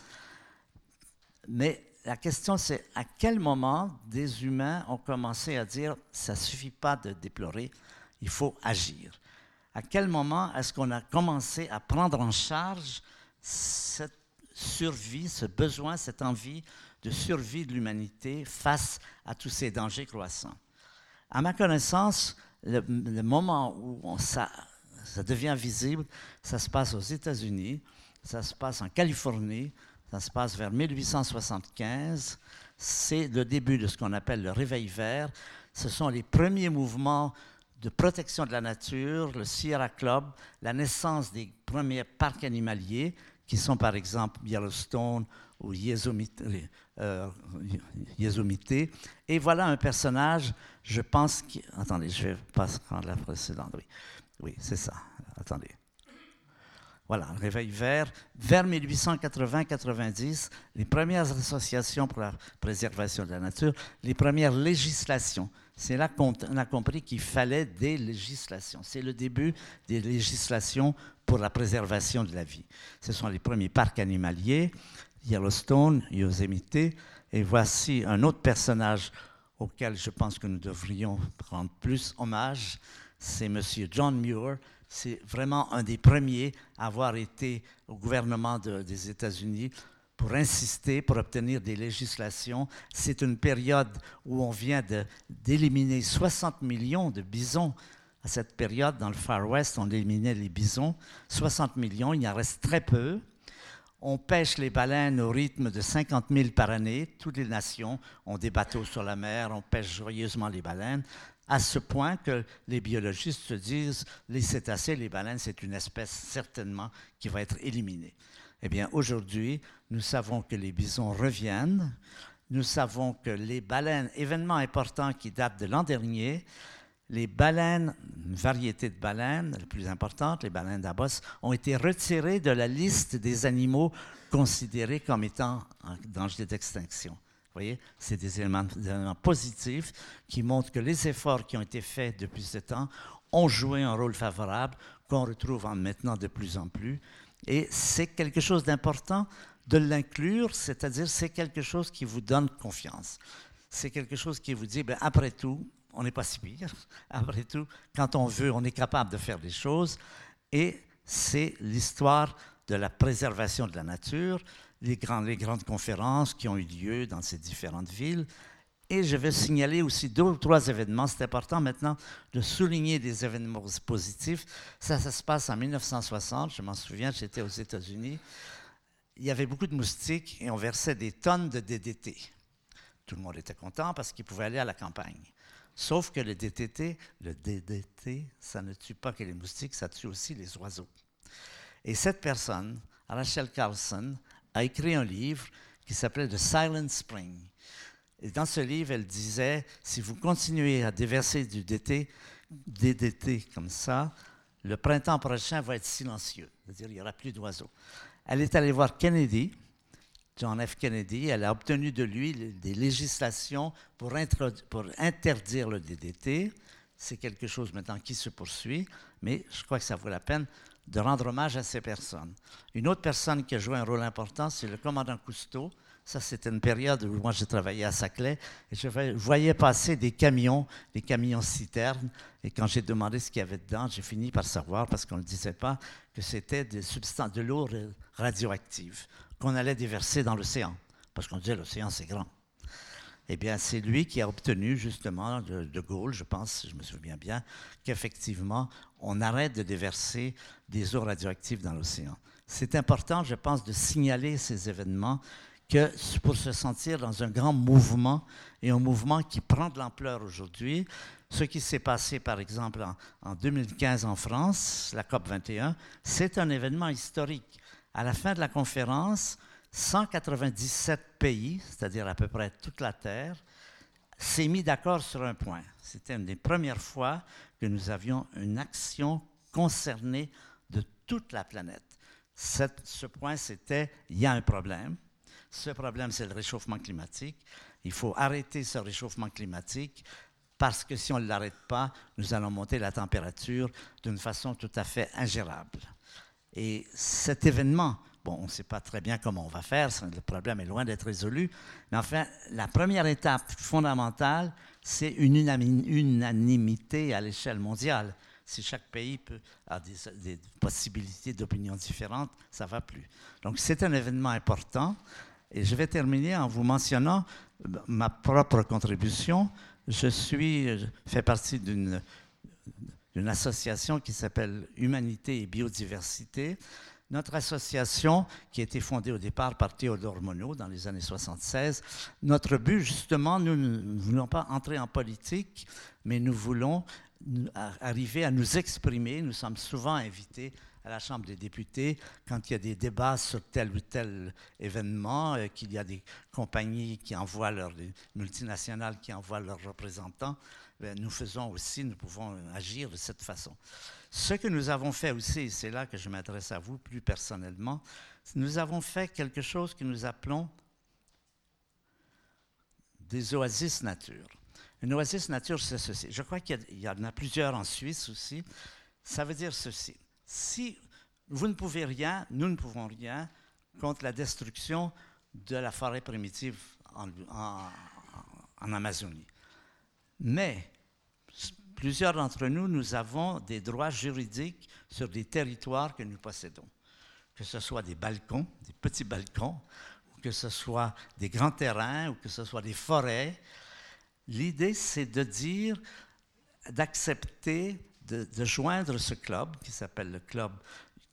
Mais la question, c'est à quel moment des humains ont commencé à dire ça ne suffit pas de déplorer, il faut agir? À quel moment est-ce qu'on a commencé à prendre en charge cette survie, ce besoin, cette envie de survie de l'humanité face à tous ces dangers croissants À ma connaissance, le, moment où ça, devient visible, ça se passe aux États-Unis, ça se passe en Californie, Ça se passe vers 1875. C'est le début de ce qu'on appelle le réveil vert. Ce sont les premiers mouvements de protection de la nature, le Sierra Club, la naissance des premiers parcs animaliers, qui sont par exemple Yellowstone ou Yosemite. Euh, Et voilà un personnage, je pense que... Attendez, je vais pas prendre la précédente. Oui, oui c'est ça. Attendez. Voilà, réveil vert. Vers 1880-90, les premières associations pour la préservation de la nature, les premières législations. C'est là qu'on a compris qu'il fallait des législations. C'est le début des législations pour la préservation de la vie. Ce sont les premiers parcs animaliers, Yellowstone, Yosemite. Et voici un autre personnage auquel je pense que nous devrions rendre plus hommage. C'est M. John Muir, c'est vraiment un des premiers à avoir été au gouvernement des États-Unis pour insister, pour obtenir des législations. C'est une période où on vient d'éliminer 60 millions de bisons. À cette période, dans le Far West, on éliminait les bisons. 60 millions, il en reste très peu. On pêche les baleines au rythme de 50 000 par année. Toutes les nations ont des bateaux sur la mer, on pêche joyeusement les baleines à ce point que les biologistes se disent les cétacés, les baleines, c'est une espèce certainement qui va être éliminée. Eh bien, aujourd'hui, nous savons que les bisons reviennent. Nous savons que les baleines, événement important qui date de l'an dernier, les baleines, une variété de baleines, les plus importantes, les baleines d'Abos, ont été retirées de la liste des animaux considérés comme étant en danger d'extinction. Vous voyez, c'est des éléments, positifs qui montrent que les efforts qui ont été faits depuis ce temps ont joué un rôle favorable, qu'on retrouve maintenant de plus en plus. Et c'est quelque chose d'important de l'inclure, c'est-à-dire c'est quelque chose qui vous donne confiance. C'est quelque chose qui vous dit, ben, après tout, on n'est pas si pire. Après tout, quand on veut, on est capable de faire des choses. Et c'est l'histoire de la préservation de la nature, les, grandes conférences qui ont eu lieu dans ces différentes villes. Et je vais signaler aussi deux ou trois événements. C'est important maintenant de souligner des événements positifs. Ça, ça se passe en 1960. Je m'en souviens, j'étais aux États-Unis. Il y avait beaucoup de moustiques et on versait des tonnes de DDT. Tout le monde était content parce qu'il pouvait aller à la campagne. Sauf que le DDT, le DDT, ça ne tue pas que les moustiques, ça tue aussi les oiseaux. Et cette personne, Rachel Carlson, a écrit un livre qui s'appelait The Silent Spring. Et dans ce livre, elle disait, si vous continuez à déverser du DT, DDT comme ça, le printemps prochain va être silencieux, c'est-à-dire il n'y aura plus d'oiseaux. Elle est allée voir Kennedy, John F. Kennedy, elle a obtenu de lui des législations pour, interdire le DDT. C'est quelque chose maintenant qui se poursuit, mais je crois que ça vaut la peine de rendre hommage à ces personnes. Une autre personne qui a joué un rôle important, c'est le commandant Cousteau. Ça, c'était une période où moi, j'ai travaillé à Saclay et je voyais passer des camions, des camions citernes. Et quand j'ai demandé ce qu'il y avait dedans, j'ai fini par savoir, parce qu'on ne disait pas, que c'était des substances, de l'eau radioactive qu'on allait déverser dans l'océan. Parce qu'on disait l'océan, c'est grand. Eh bien, c'est lui qui a obtenu justement de, Gaulle, je pense, je me souviens bien, qu'effectivement, on arrête de déverser des eaux radioactives dans l'océan. C'est important, je pense, de signaler ces événements que pour se sentir dans un grand mouvement et un mouvement qui prend de l'ampleur aujourd'hui. Ce qui s'est passé, par exemple, en, en 2015 en France, la COP 21, c'est un événement historique. À la fin de la conférence, 197 pays, c'est-à-dire à peu près toute la Terre, s'est mis d'accord sur un point. C'était une des premières fois que nous avions une action concernée de toute la planète. ce point, c'était il y a un problème. Ce problème, c'est le réchauffement climatique. Il faut arrêter ce réchauffement climatique parce que si on ne l'arrête pas, nous allons monter la température d'une façon tout à fait ingérable. Et cet événement Bon, on ne sait pas très bien comment on va faire, le problème est loin d'être résolu. Mais enfin, la première étape fondamentale, c'est une unanimité à l'échelle mondiale. Si chaque pays a des, possibilités d'opinions différentes, ça ne va plus. Donc c'est un événement important. Et je vais terminer en vous mentionnant ma propre contribution. Je suis, je fais partie d'une association qui s'appelle Humanité et Biodiversité Notre association, qui a été fondée au départ par Théodore Monod dans les années 76, notre but, justement, nous ne voulons pas entrer en politique, mais nous voulons arriver à nous exprimer. Nous sommes souvent invités à la Chambre des députés quand il y a des débats sur tel ou tel événement, euh, qu'il y a des compagnies qui envoient leurs multinationales qui envoient leurs représentants. Ben, nous faisons aussi, nous pouvons agir de cette façon. Ce que nous avons fait aussi, et c'est là que je m'adresse à vous plus personnellement, nous avons fait quelque chose que nous appelons des oasis nature. Une oasis nature, c'est ceci. Je crois qu'il y, en a plusieurs en Suisse aussi. Ça veut dire ceci. Si vous ne pouvez rien, nous ne pouvons rien contre la destruction de la forêt primitive en, en Amazonie. Mais plusieurs d'entre nous, nous avons des droits juridiques sur des territoires que nous possédons. Que ce soit des balcons, des petits balcons, ou que ce soit des grands terrains, ou que ce soit des forêts. L'idée, c'est de dire, d'accepter de, joindre ce club, qui s'appelle le club,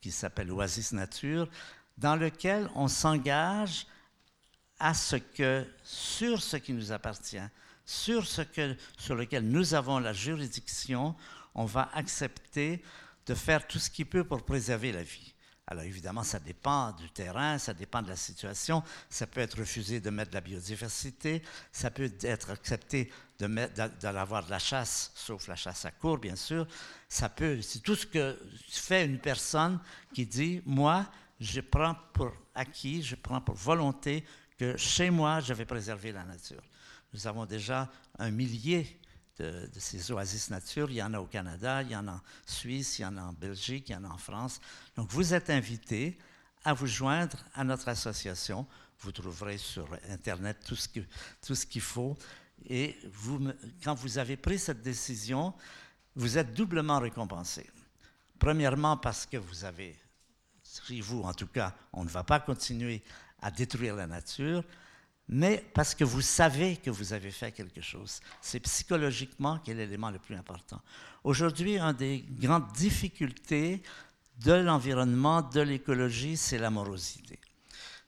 qui s'appelle Oasis Nature, dans lequel on s'engage à ce que, sur ce qui nous appartient, sur ce que, sur lequel nous avons la juridiction, on va accepter de faire tout ce qu'il peut pour préserver la vie. Alors évidemment, ça dépend du terrain, ça dépend de la situation. Ça peut être refusé de mettre de la biodiversité, ça peut être accepté d'avoir de, de la chasse, sauf la chasse à court, bien sûr. Ça peut, c'est tout ce que fait une personne qui dit, moi, je prends pour acquis, je prends pour volonté que chez moi, je vais préserver la nature. Nous avons déjà un millier de, ces oasis nature. Il y en a au Canada, il y en a en Suisse, il y en a en Belgique, il y en a en France. Donc vous êtes invités à vous joindre à notre association. Vous trouverez sur Internet tout ce, qu'il faut. Et quand vous avez pris cette décision, vous êtes doublement récompensé. Premièrement parce que vous avez, si vous en tout cas, on ne va pas continuer à détruire la nature mais parce que vous savez que vous avez fait quelque chose. C'est psychologiquement qui est l'élément le plus important. Aujourd'hui, une des grandes difficultés de l'environnement, de l'écologie, c'est l'amorosité.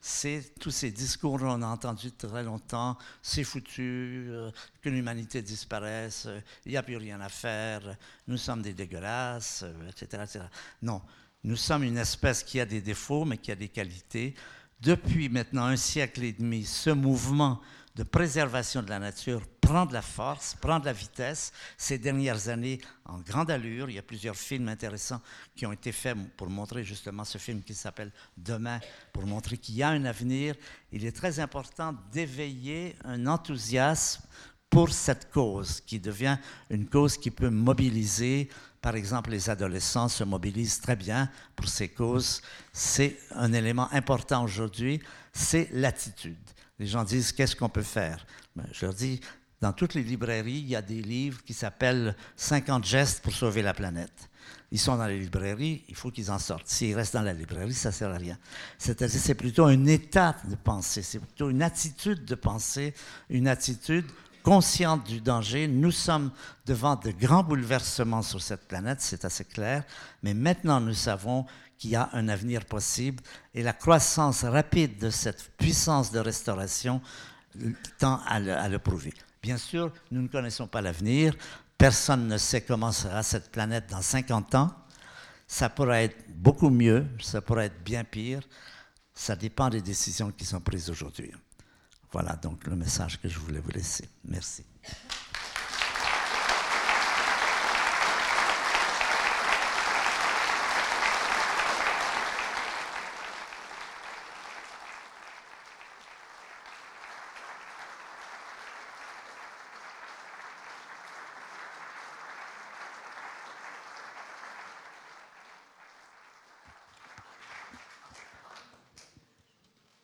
C'est tous ces discours qu'on a entendus très longtemps, c'est foutu, euh, que l'humanité disparaisse, euh, il n'y a plus rien à faire, nous sommes des dégueulasses, etc., euh, etc. Non, nous sommes une espèce qui a des défauts, mais qui a des qualités depuis maintenant un siècle et demi, ce mouvement de préservation de la nature prend de la force, prend de la vitesse. Ces dernières années, en grande allure, il y a plusieurs films intéressants qui ont été faits pour montrer justement ce film qui s'appelle Demain, pour montrer qu'il y a un avenir. Il est très important d'éveiller un enthousiasme pour cette cause, qui devient une cause qui peut mobiliser par exemple, les adolescents se mobilisent très bien pour ces causes. C'est un élément important aujourd'hui, c'est l'attitude. Les gens disent qu'est-ce qu'on peut faire? Ben, Je leur dis, dans toutes les librairies, il y a des livres qui s'appellent 50 gestes pour sauver la planète. Ils sont dans les librairies, il faut qu'ils en sortent. S'ils restent dans la librairie, ça ne sert à rien. C'est-à-dire, c'est plutôt un état de pensée, c'est plutôt une attitude de pensée, une attitude consciente du danger. Nous sommes devant de grands bouleversements sur cette planète, c'est assez clair, mais maintenant nous savons qu'il y a un avenir possible et la croissance rapide de cette puissance de restauration tend à le, prouver. Bien sûr, nous ne connaissons pas l'avenir, personne ne sait comment sera cette planète dans 50 ans. Ça pourrait être beaucoup mieux, ça pourrait être bien pire, ça dépend des décisions qui sont prises aujourd'hui. Voilà donc le message que je voulais vous laisser. Merci.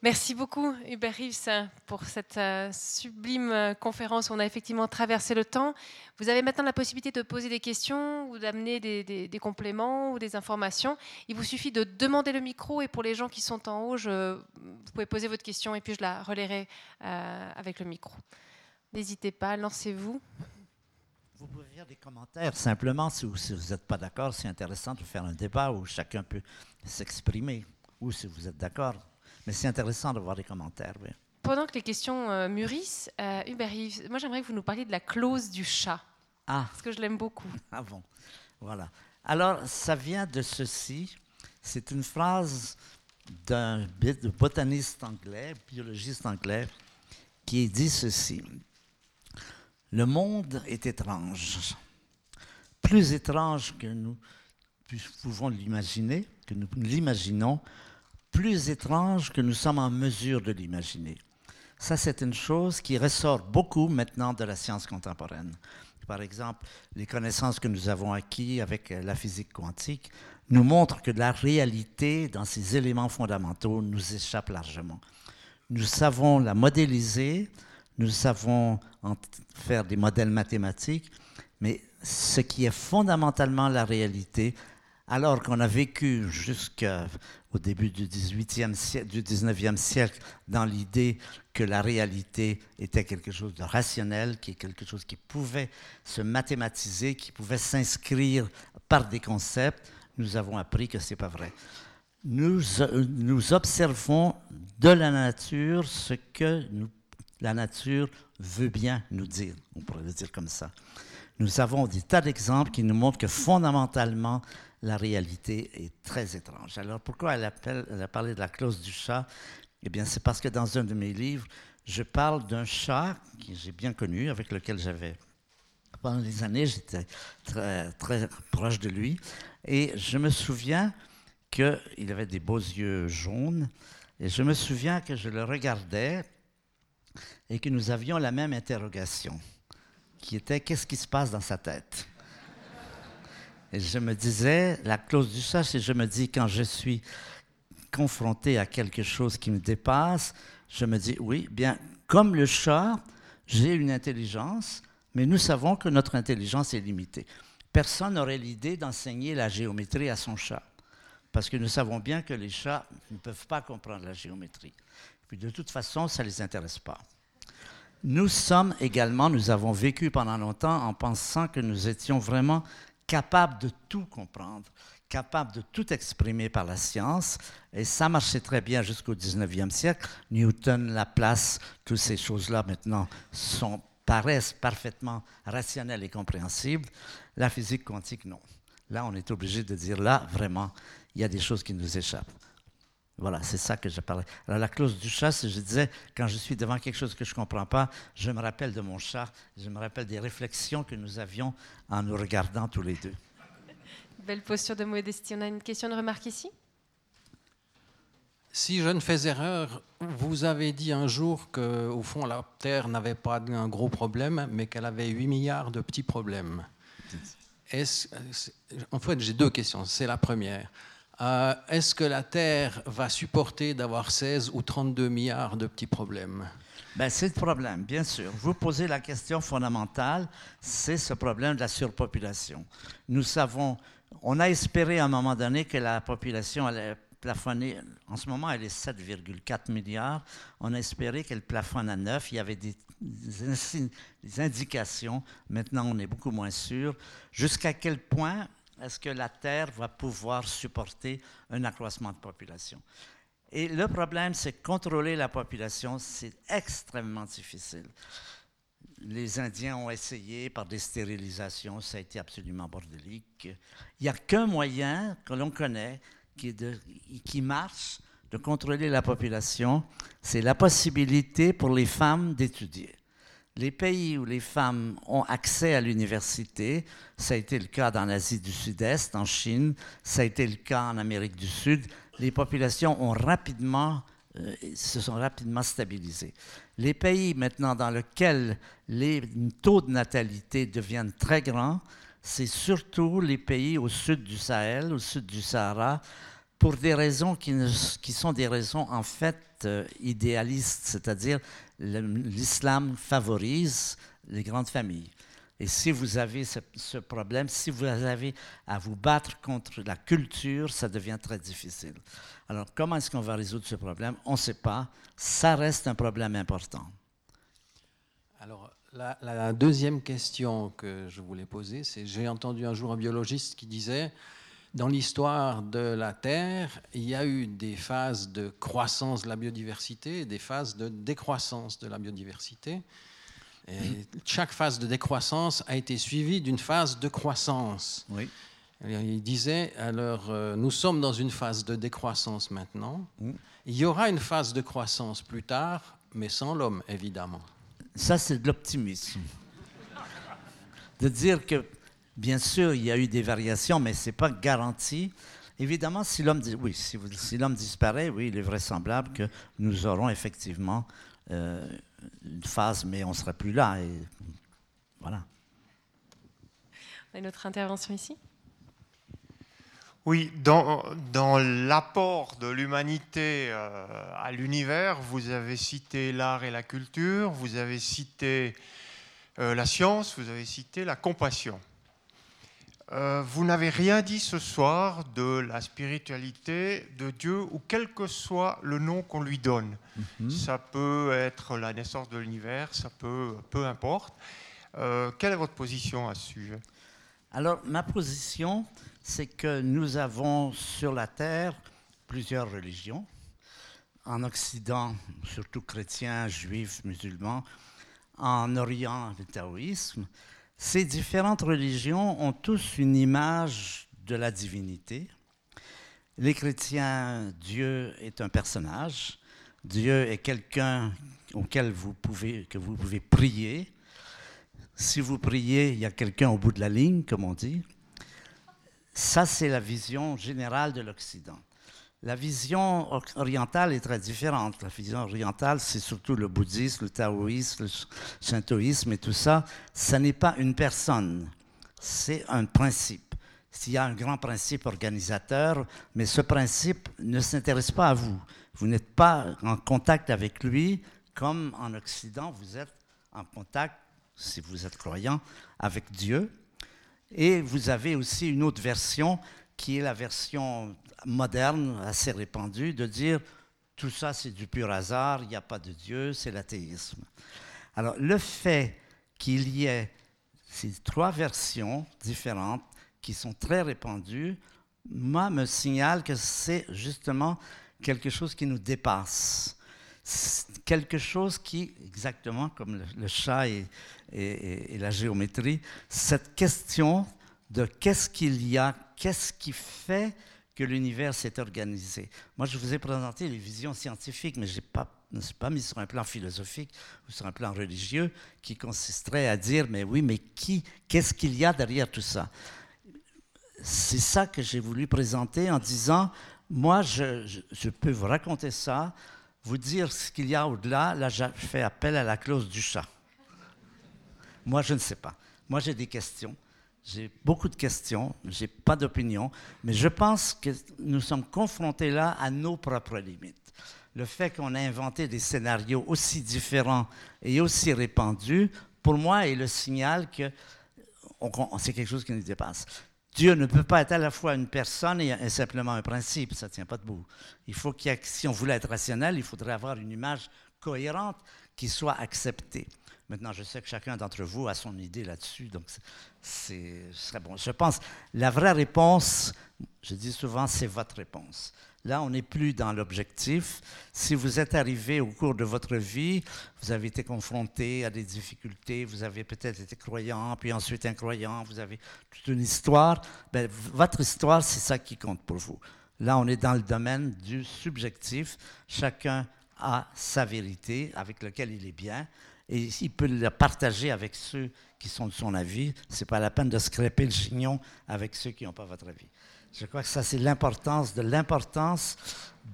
Merci beaucoup, Hubert Rives, pour cette euh, sublime euh, conférence. On a effectivement traversé le temps. Vous avez maintenant la possibilité de poser des questions ou d'amener des, compléments ou des informations. Il vous suffit de demander le micro et pour les gens qui sont en haut, vous pouvez poser votre question et puis je la relayerai euh, avec le micro. N'hésitez pas, lancez-vous. Vous pouvez faire des commentaires simplement si vous n'êtes pas d'accord. C'est intéressant de faire un débat où chacun peut s'exprimer. ou si vous êtes d'accord. Mais c'est intéressant de voir les commentaires. Oui. Pendant que les questions euh, mûrissent, euh, Hubert Yves, moi j'aimerais que vous nous parliez de la clause du chat. Ah, Parce que je l'aime beaucoup. ah bon. Voilà. Alors, ça vient de ceci. C'est une phrase d'un botaniste anglais, biologiste anglais, qui dit ceci. Le monde est étrange. Plus étrange que nous pouvons l'imaginer, que nous l'imaginons, plus étrange que nous sommes en mesure de l'imaginer. Ça, c'est une chose qui ressort beaucoup maintenant de la science contemporaine. Par exemple, les connaissances que nous avons acquises avec la physique quantique nous montrent que la réalité, dans ses éléments fondamentaux, nous échappe largement. Nous savons la modéliser, nous savons en faire des modèles mathématiques, mais ce qui est fondamentalement la réalité, alors qu'on a vécu jusqu'au début du 18e siècle, du 19e siècle dans l'idée que la réalité était quelque chose de rationnel, qui est quelque chose qui pouvait se mathématiser, qui pouvait s'inscrire par des concepts, nous avons appris que ce n'est pas vrai. Nous, observons de la nature ce que la nature veut bien nous dire, on pourrait le dire comme ça. Nous avons des tas d'exemples qui nous montrent que fondamentalement, la réalité est très étrange. Alors pourquoi elle, a parlé de la clause du chat? Eh bien, c'est parce que dans un de mes livres, je parle d'un chat que j'ai bien connu, avec lequel j'avais pendant des années, j'étais très, très proche de lui. Et je me souviens qu'il avait des beaux yeux jaunes. Et je me souviens que je le regardais et que nous avions la même interrogation, qui était qu'est-ce qui se passe dans sa tête? Et je me disais, la clause du chat, c'est je me dis quand je suis confronté à quelque chose qui me dépasse, je me dis oui, bien, comme le chat, j'ai une intelligence, mais nous savons que notre intelligence est limitée. Personne n'aurait l'idée d'enseigner la géométrie à son chat, parce que nous savons bien que les chats ne peuvent pas comprendre la géométrie. Puis de toute façon, ça ne les intéresse pas. Nous sommes également, nous avons vécu pendant longtemps en pensant que nous étions vraiment capables de tout comprendre, capables de tout exprimer par la science, et ça marchait très bien jusqu'au 19e siècle. Newton, Laplace, toutes ces choses-là maintenant sont, paraissent parfaitement rationnelles et compréhensibles. La physique quantique, non. Là, on est obligé de dire, là, vraiment, il y a des choses qui nous échappent. Voilà, c'est ça que je parlais. Alors, la clause du chat, c'est je disais, quand je suis devant quelque chose que je ne comprends pas, je me rappelle de mon chat, je me rappelle des réflexions que nous avions en nous regardant tous les deux. Belle posture de modestie. On a une question, une remarque ici? Si je ne fais erreur, vous avez dit un jour que, au fond, la Terre n'avait pas un gros problème, mais qu'elle avait 8 milliards de petits problèmes. En fait, j'ai deux questions. C'est la première. Euh, Est-ce que la Terre va supporter d'avoir 16 ou 32 milliards de petits problèmes? Ben, c'est le problème, bien sûr. Vous posez la question fondamentale, c'est ce problème de la surpopulation. Nous savons, on a espéré à un moment donné que la population allait plafonner, en ce moment elle est 7,4 milliards, on a espéré qu'elle plafonne à 9, il y avait des, indications, maintenant on est beaucoup moins sûr, jusqu'à quel point est-ce que la Terre va pouvoir supporter un accroissement de population? Et le problème, c'est contrôler la population, c'est extrêmement difficile. Les Indiens ont essayé par des stérilisations, ça a été absolument bordélique. Il n'y a qu'un moyen que l'on connaît qui marche de contrôler la population, c'est la possibilité pour les femmes d'étudier. Les pays où les femmes ont accès à l'université, ça a été le cas dans l'Asie du Sud-Est, en Chine, ça a été le cas en Amérique du Sud, les populations euh, se sont rapidement stabilisées. Les pays maintenant dans lesquels les taux de natalité deviennent très grands, c'est surtout les pays au sud du Sahel, au sud du Sahara, pour des raisons qui, sont des raisons en fait euh, idéalistes, c'est-à-dire l'islam favorise les grandes familles. Et si vous avez ce, problème, si vous avez à vous battre contre la culture, ça devient très difficile. Alors, comment est-ce qu'on va résoudre ce problème? On ne sait pas. Ça reste un problème important. Alors, la, la deuxième question que je voulais poser, c'est j'ai entendu un jour un biologiste qui disait dans l'histoire de la Terre, il y a eu des phases de croissance de la biodiversité et des phases de décroissance de la biodiversité. Et chaque phase de décroissance a été suivie d'une phase de croissance. Oui. Il disait, alors, euh, nous sommes dans une phase de décroissance maintenant. Mm. Il y aura une phase de croissance plus tard, mais sans l'homme, évidemment. Ça, c'est de l'optimisme. De dire que, bien sûr, il y a eu des variations, mais ce n'est pas garanti. Évidemment, si l'homme oui, si, vous- si l'homme disparaît, oui, il est vraisemblable que nous aurons effectivement euh, une phase, mais on ne sera plus là. Et voilà. On a une autre intervention ici? Oui, dans, dans l'apport de l'humanité euh, à l'univers, vous avez cité l'art et la culture, vous avez cité euh, la science, vous avez cité la compassion. Euh, vous n'avez rien dit ce soir de la spiritualité de Dieu ou quel que soit le nom qu'on lui donne. Ça peut être la naissance de l'univers, ça peut, peu importe. Euh, quelle est votre position à ce sujet? Alors, ma position, c'est que nous avons sur la Terre plusieurs religions. En Occident, surtout chrétiens, juifs, musulmans. En Orient, le taoïsme. Ces différentes religions ont tous une image de la divinité. Les chrétiens, Dieu est un personnage. Dieu est quelqu'un auquel vous pouvez, que vous pouvez prier. Si vous priez, il y a quelqu'un au bout de la ligne, comme on dit. Ça, c'est la vision générale de l'Occident. La vision or- orientale est très différente. La vision orientale, c'est surtout le bouddhisme, le taoïsme, le shintoïsme et tout ça. Ce n'est pas une personne, c'est un principe. S'il y a un grand principe organisateur, mais ce principe ne s'intéresse pas à vous. Vous n'êtes pas en contact avec lui comme en Occident, vous êtes en contact, si vous êtes croyant, avec Dieu. Et vous avez aussi une autre version qui est la version moderne, assez répandue, de dire tout ça c'est du pur hasard, il n'y a pas de Dieu, c'est l'athéisme. Alors le fait qu'il y ait ces trois versions différentes qui sont très répandues, moi, me signale que c'est justement quelque chose qui nous dépasse. Quelque chose qui, exactement comme le, chat et la géométrie, cette question de qu'est-ce qu'il y a, qu'est-ce qui fait que l'univers s'est organisé. Moi, je vous ai présenté les visions scientifiques, mais je pas, ne suis pas mis sur un plan philosophique ou sur un plan religieux qui consisterait à dire, mais oui, mais qui, qu'est-ce qu'il y a derrière tout ça? C'est ça que j'ai voulu présenter en disant, moi, je, peux vous raconter ça, vous dire ce qu'il y a au-delà. Là, je fais appel à la clause du chat. Moi, je ne sais pas. Moi, j'ai des questions. J'ai beaucoup de questions. J'ai pas d'opinion. Mais je pense que nous sommes confrontés là à nos propres limites. Le fait qu'on ait inventé des scénarios aussi différents et aussi répandus, pour moi, est le signal que c'est quelque chose qui nous dépasse. Dieu ne peut pas être à la fois une personne et, simplement un principe, ça ne tient pas debout. Il faut si on voulait être rationnel, il faudrait avoir une image cohérente qui soit acceptée. Maintenant, je sais que chacun d'entre vous a son idée là-dessus, donc ce serait bon. Je pense la vraie réponse, je dis souvent, c'est votre réponse. Là, on n'est plus dans l'objectif. Si vous êtes arrivé au cours de votre vie, vous avez été confronté à des difficultés, vous avez peut-être été croyant, puis ensuite incroyant, vous avez toute une histoire. Ben, votre histoire, c'est ça qui compte pour vous. Là, on est dans le domaine du subjectif. Chacun a sa vérité avec laquelle il est bien et il peut la partager avec ceux qui sont de son avis. Ce n'est pas la peine de scraper le chignon avec ceux qui n'ont pas votre avis. Je crois que ça, c'est l'importance de l'importance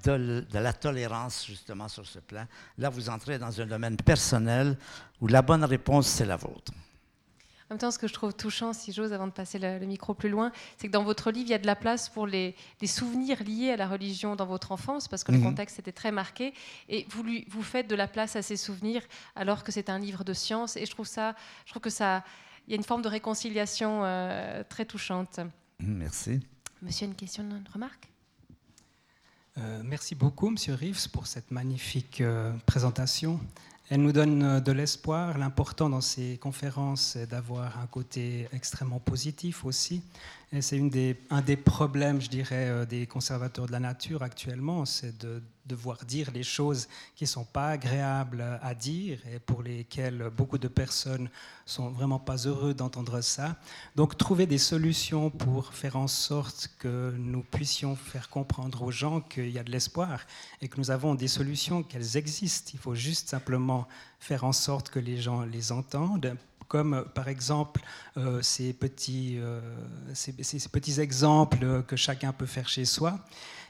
de, la tolérance, justement, sur ce plan. Là, vous entrez dans un domaine personnel où la bonne réponse, c'est la vôtre. En même temps, ce que je trouve touchant, si j'ose, avant de passer le, le micro plus loin, c'est que dans votre livre, il y a de la place pour les, les souvenirs liés à la religion dans votre enfance, parce que le Mhm. contexte était très marqué, et vous, lui, vous faites de la place à ces souvenirs, alors que c'est un livre de science, et je trouve ça, je trouve que ça, il y a une forme de réconciliation euh, très touchante. Merci. Monsieur, une question, une remarque Euh, merci beaucoup, Monsieur Reeves, pour cette magnifique euh, présentation. Elle nous donne euh, de l'espoir. L'important dans ces conférences, c'est d'avoir un côté extrêmement positif aussi. C'est un des problèmes, je dirais, euh, des conservateurs de la nature actuellement, c'est de devoir dire les choses qui ne sont pas agréables à dire et pour lesquelles beaucoup de personnes sont vraiment pas heureux d'entendre ça. Donc trouver des solutions pour faire en sorte que nous puissions faire comprendre aux gens qu'il y a de l'espoir et que nous avons des solutions, qu'elles existent. Il faut juste simplement faire en sorte que les gens les entendent comme par exemple euh, ces, petits, euh, ces, petits exemples que chacun peut faire chez soi.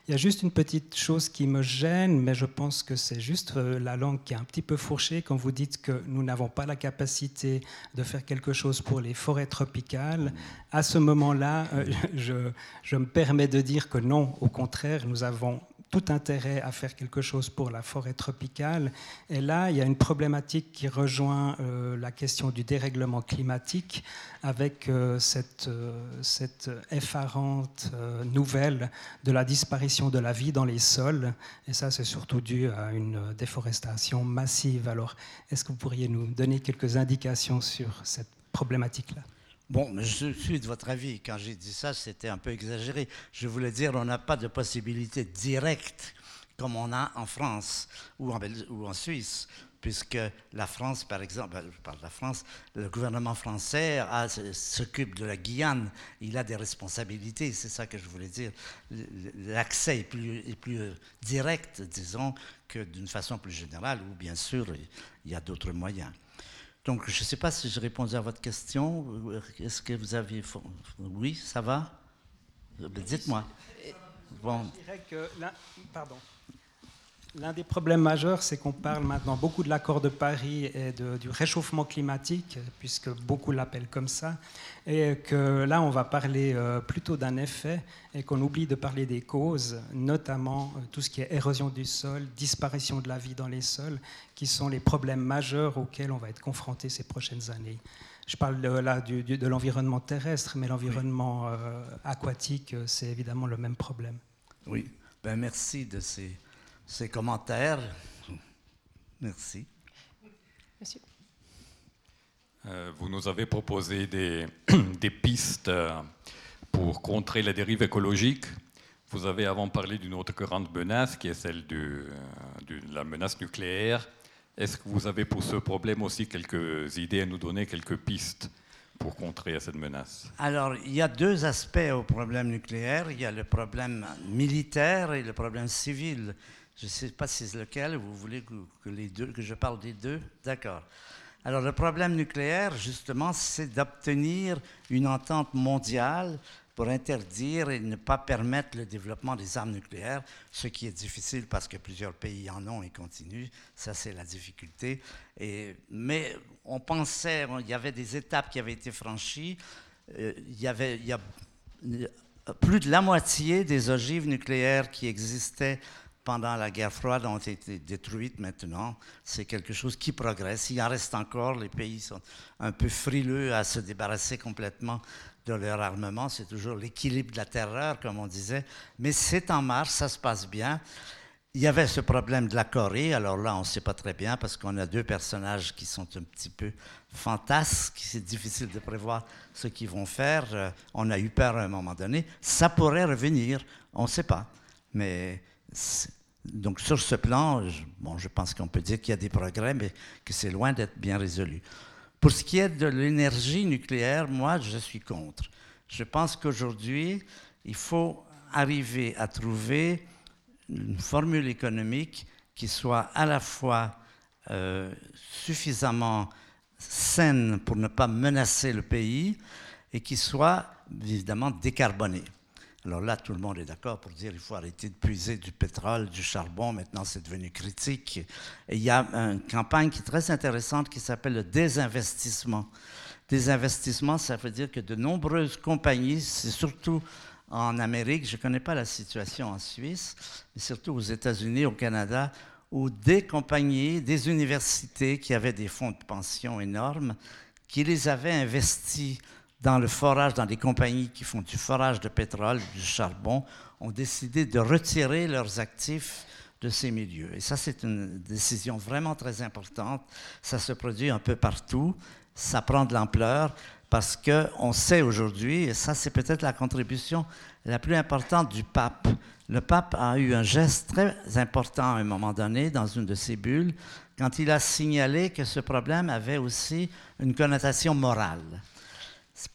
Il y a juste une petite chose qui me gêne, mais je pense que c'est juste euh, la langue qui est un petit peu fourchée quand vous dites que nous n'avons pas la capacité de faire quelque chose pour les forêts tropicales. À ce moment-là, euh, je me permets de dire que non, au contraire, nous avons tout intérêt à faire quelque chose pour la forêt tropicale. Et là, il y a une problématique qui rejoint euh, la question du dérèglement climatique avec euh, cette, euh, cette, effarante nouvelle de la disparition de la vie dans les sols. Et ça, c'est surtout dû à une déforestation massive. Alors, est-ce que vous pourriez nous donner quelques indications sur cette problématique-là? Bon, je suis de votre avis. Quand j'ai dit ça, c'était un peu exagéré. Je voulais dire, on n'a pas de possibilité directe comme on a en France ou en, Suisse, puisque la France, par exemple, je parle de la France, le gouvernement français s'occupe de la Guyane, il a des responsabilités, c'est ça que je voulais dire. L'accès est plus, est plus direct, disons, que d'une façon plus générale, ou bien sûr, il y a d'autres moyens. Donc, je ne sais pas si j'ai répondu à votre question. Est-ce que vous avez... Oui, ça va? Dites-moi. Bon. Je dirais que... Pardon. L'un des problèmes majeurs, c'est qu'on parle maintenant beaucoup de l'accord de Paris et du réchauffement climatique, puisque beaucoup l'appellent comme ça, et que là, on va parler euh, plutôt d'un effet et qu'on oublie de parler des causes, notamment euh, tout ce qui est érosion du sol, disparition de la vie dans les sols, qui sont les problèmes majeurs auxquels on va être confronté ces prochaines années. Je parle de, là de l'environnement terrestre, mais l'environnement euh, aquatique, c'est évidemment le même problème. Oui, ben, merci de ces ces commentaires. Merci. Monsieur. Euh, vous nous avez proposé des, des, pistes pour contrer la dérive écologique. Vous avez avant parlé d'une autre grande menace qui est celle de la menace nucléaire. Est-ce que vous avez pour ce problème aussi quelques idées à nous donner, quelques pistes pour contrer cette menace? Alors, il y a deux aspects au problème nucléaire. Il y a le problème militaire et le problème civil. Je ne sais pas si c'est lequel, vous voulez que, je parle des deux? D'accord. Alors le problème nucléaire, justement, c'est d'obtenir une entente mondiale pour interdire et ne pas permettre le développement des armes nucléaires, ce qui est difficile parce que plusieurs pays en ont et continuent. Ça, c'est la difficulté. Mais on pensait, il y avait des étapes qui avaient été franchies. Euh, il y avait il y a, plus de la moitié des ogives nucléaires qui existaient pendant la guerre froide ont été détruites maintenant. C'est quelque chose qui progresse. Il en reste encore. Les pays sont un peu frileux à se débarrasser complètement de leur armement. C'est toujours l'équilibre de la terreur, comme on disait. Mais c'est en marche, ça se passe bien. Il y avait ce problème de la Corée. Alors là, on ne sait pas très bien parce qu'on a deux personnages qui sont un petit peu fantasques. C'est difficile de prévoir ce qu'ils vont faire. Euh, on a eu peur à un moment donné. Ça pourrait revenir. On ne sait pas. Mais donc sur ce plan, je, pense qu'on peut dire qu'il y a des progrès, mais que c'est loin d'être bien résolu. Pour ce qui est de l'énergie nucléaire, moi, je suis contre. Je pense qu'aujourd'hui, il faut arriver à trouver une formule économique qui soit à la fois euh, suffisamment saine pour ne pas menacer le pays et qui soit évidemment décarbonée. Alors là, tout le monde est d'accord pour dire qu'il faut arrêter de puiser du pétrole, du charbon. Maintenant, c'est devenu critique. Et il y a une campagne qui est très intéressante qui s'appelle le désinvestissement. Désinvestissement, ça veut dire que de nombreuses compagnies, c'est surtout en Amérique, je ne connais pas la situation en Suisse, mais surtout aux États-Unis, au Canada, où des compagnies, des universités qui avaient des fonds de pension énormes, qui les avaient investis dans le forage, dans des compagnies qui font du forage de pétrole, du charbon, ont décidé de retirer leurs actifs de ces milieux. Et ça, c'est une décision vraiment très importante. Ça se produit un peu partout. Ça prend de l'ampleur parce qu'on sait aujourd'hui, et ça, c'est peut-être la contribution la plus importante du pape. Le pape a eu un geste très important à un moment donné dans une de ses bulles quand il a signalé que ce problème avait aussi une connotation morale.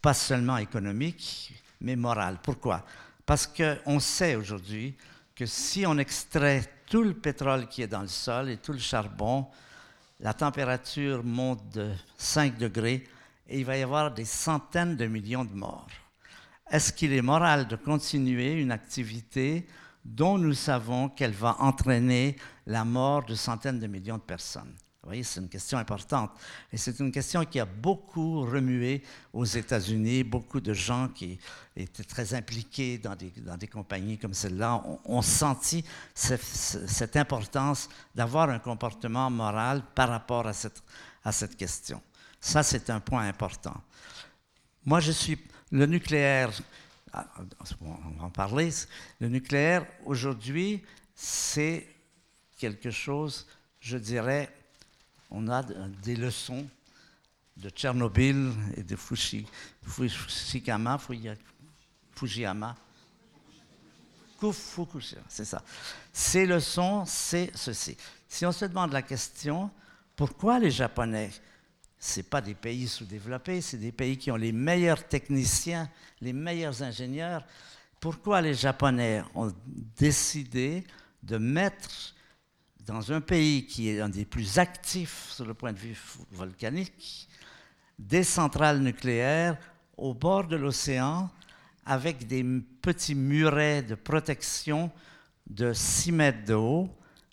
Pas seulement économique, mais morale. Pourquoi? Parce qu'on sait aujourd'hui que si on extrait tout le pétrole qui est dans le sol et tout le charbon, la température monte de 5 degrés et il va y avoir des centaines de millions de morts. Est-ce qu'il est moral de continuer une activité dont nous savons qu'elle va entraîner la mort de centaines de millions de personnes? Vous voyez, c'est une question importante. Et c'est une question qui a beaucoup remué aux États-Unis. Beaucoup de gens qui étaient très impliqués dans des, compagnies comme celle-là ont, senti cette, importance d'avoir un comportement moral par rapport à cette, à cette question. Ça, c'est un point important. Moi, je suis le nucléaire. Ah, on va en parler. Le nucléaire, aujourd'hui, c'est quelque chose, je dirais, on a des leçons de Tchernobyl et de Fukushima, Fujiyama. c'est ça. Ces leçons, c'est ceci. Si on se demande la question, pourquoi les Japonais ce pas des pays sous-développés, c'est des pays qui ont les meilleurs techniciens, les meilleurs ingénieurs. Pourquoi les Japonais ont décidé de mettre dans un pays qui est un des plus actifs sur le point de vue volcanique, des centrales nucléaires au bord de l'océan avec des petits murets de protection de 6 mètres de haut,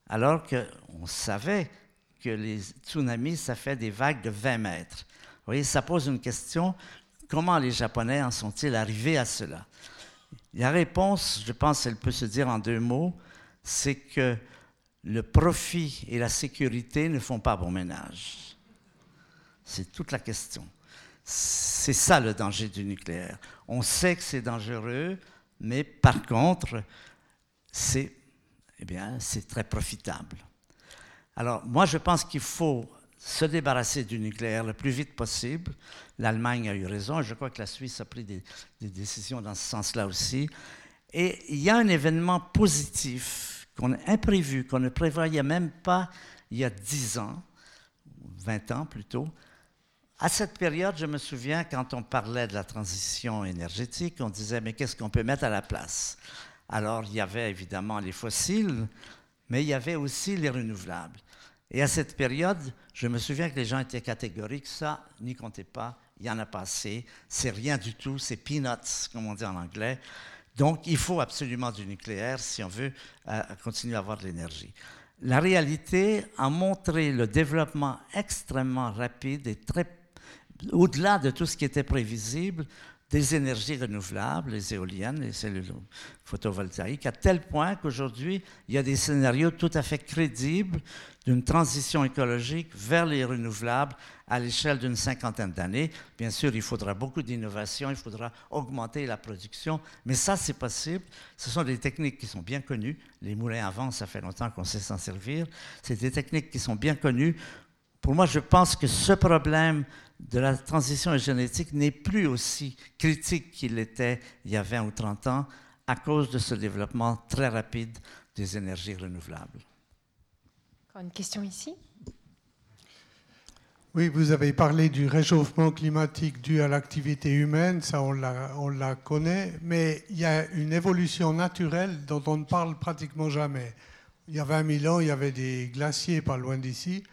alors qu'on savait que les tsunamis, ça fait des vagues de 20 mètres. Vous voyez, ça pose une question, comment les Japonais en sont-ils arrivés à cela? La réponse, je pense, elle peut se dire en deux mots, c'est que le profit et la sécurité ne font pas bon ménage. C'est toute la question. C'est ça le danger du nucléaire. On sait que c'est dangereux, mais par contre, c'est eh bien, c'est très profitable. Alors, moi, je pense qu'il faut se débarrasser du nucléaire le plus vite possible. L'Allemagne a eu raison, je crois que la Suisse a pris des, des décisions dans ce sens-là aussi. Et il y a un événement positif qu'on a imprévu, qu'on ne prévoyait même pas il y a 10 ans, 20 ans plutôt. À cette période, je me souviens, quand on parlait de la transition énergétique, on disait, mais qu'est-ce qu'on peut mettre à la place? Alors, il y avait évidemment les fossiles, mais il y avait aussi les renouvelables. Et à cette période, je me souviens que les gens étaient catégoriques, ça, n'y comptez pas, il y en a pas assez, c'est rien du tout, c'est peanuts, comme on dit en anglais. Donc, il faut absolument du nucléaire si on veut euh, continuer à avoir de l'énergie. La réalité a montré le développement extrêmement rapide et très au-delà de tout ce qui était prévisible des énergies renouvelables, les éoliennes, les cellules photovoltaïques, à tel point qu'aujourd'hui, il y a des scénarios tout à fait crédibles d'une transition écologique vers les renouvelables à l'échelle d'une cinquantaine d'années. Bien sûr, il faudra beaucoup d'innovation, il faudra augmenter la production, mais ça, c'est possible. Ce sont des techniques qui sont bien connues. Les moulins à vent, ça fait longtemps qu'on sait s'en servir. C'est des techniques qui sont bien connues. Pour moi, je pense que ce problème de la transition génétique n'est plus aussi critique qu'il l'était il y a 20 ou 30 ans à cause de ce développement très rapide des énergies renouvelables. Encore une question ici? Oui, vous avez parlé du réchauffement climatique dû à l'activité humaine, ça on la, on la, connaît, mais il y a une évolution naturelle dont on ne parle pratiquement jamais. Il y a 20 000 ans, il y avait des glaciers pas loin d'ici.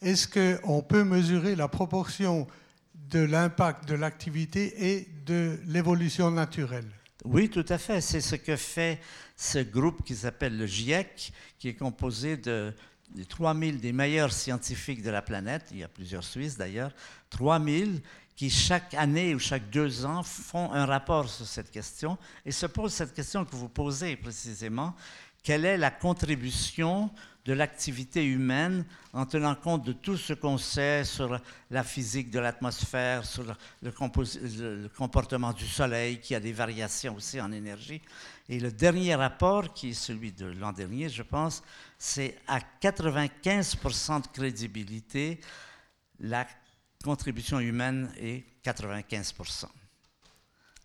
Est-ce qu'on peut mesurer la proportion de l'impact de l'activité et de l'évolution naturelle? Oui, tout à fait. C'est ce que fait ce groupe qui s'appelle le GIEC, qui est composé de les 3000 des meilleurs scientifiques de la planète, il y a plusieurs Suisses d'ailleurs, 3000 qui chaque année ou chaque deux ans font un rapport sur cette question et se posent cette question que vous posez précisément. quelle est la contribution de l'activité humaine en tenant compte de tout ce qu'on sait sur la physique de l'atmosphère, sur le, comportement du Soleil, qui a des variations aussi en énergie. Et le dernier rapport, qui est celui de l'an dernier, je pense, c'est à 95% de crédibilité, la contribution humaine est 95%.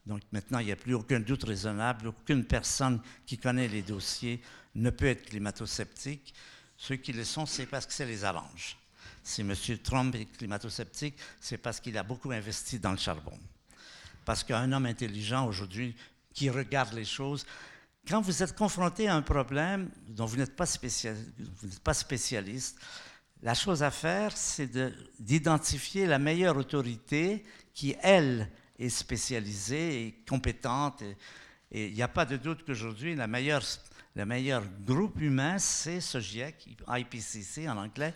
Donc maintenant, il n'y a plus aucun doute raisonnable, aucune personne qui connaît les dossiers ne peut être climato-sceptique. Ceux qui le sont, c'est parce que ça les arrange. Si M. Trump est climato-sceptique, c'est parce qu'il a beaucoup investi dans le charbon. Parce qu'un homme intelligent aujourd'hui qui regarde les choses, quand vous êtes confronté à un problème dont vous n'êtes pas, pas, spécialiste, la chose à faire, c'est d'identifier la meilleure autorité qui, elle, est spécialisée et compétente. Et il n'y a pas de doute qu'aujourd'hui, la meilleure le meilleur groupe humain, c'est ce GIEC, IPCC en anglais,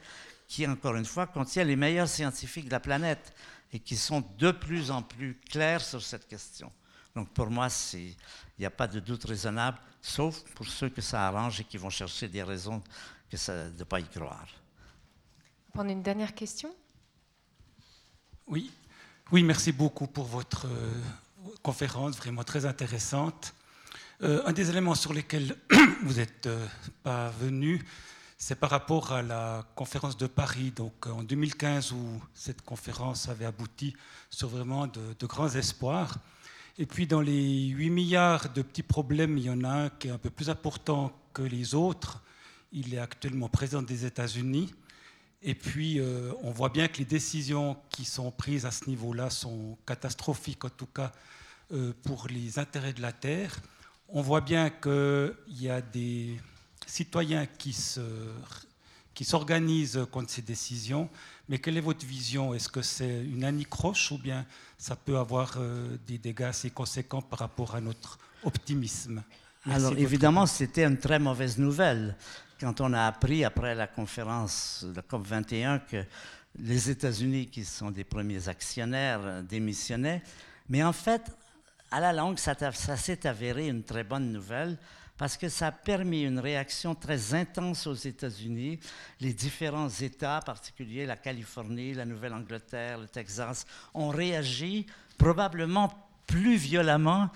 qui, encore une fois, contient les meilleurs scientifiques de la planète et qui sont de plus en plus clairs sur cette question. Donc pour moi, il n'y a pas de doute raisonnable, sauf pour ceux que ça arrange et qui vont chercher des raisons que ça, de ne pas y croire. Prendre une dernière question? Oui. Oui, merci beaucoup pour votre euh, conférence, vraiment très intéressante. Euh, un des éléments sur lesquels vous n'êtes euh, pas venu, c'est par rapport à la conférence de Paris, donc en 2015, où cette conférence avait abouti sur vraiment de, grands espoirs. Et puis dans les 8 milliards de petits problèmes, il y en a un qui est un peu plus important que les autres. Il est actuellement présent des États-Unis. Et puis, euh, on voit bien que les décisions qui sont prises à ce niveau-là sont catastrophiques, en tout cas pour les intérêts de la Terre on voit bien qu'il y a des citoyens qui s'organisent contre ces décisions. Mais quelle est votre vision? Est-ce que c'est une anicroche ou bien ça peut avoir euh, des dégâts assez conséquents par rapport à notre optimisme? Alors évidemment, c'était une très mauvaise nouvelle quand on a appris après la conférence de COP21 que les États-Unis, qui sont des premiers actionnaires, démissionnaient. Mais en fait, à la longue, ça, s'est avéré une très bonne nouvelle parce que ça a permis une réaction très intense aux États-Unis. Les différents États, en particulier la Californie, la Nouvelle-Angleterre, le Texas, ont réagi probablement plus violemment.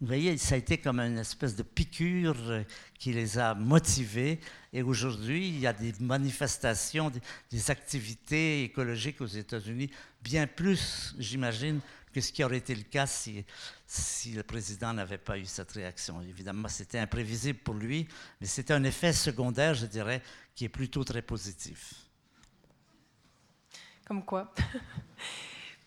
Vous voyez, ça a été comme une espèce de piqûre qui les a motivés. Et aujourd'hui, il y a des manifestations, des activités écologiques aux États-Unis, bien plus, j'imagine, que ce qui aurait été le cas si, si le président n'avait pas eu cette réaction. Évidemment, c'était imprévisible pour lui, mais c'était un effet secondaire, je dirais, qui est plutôt très positif. Comme quoi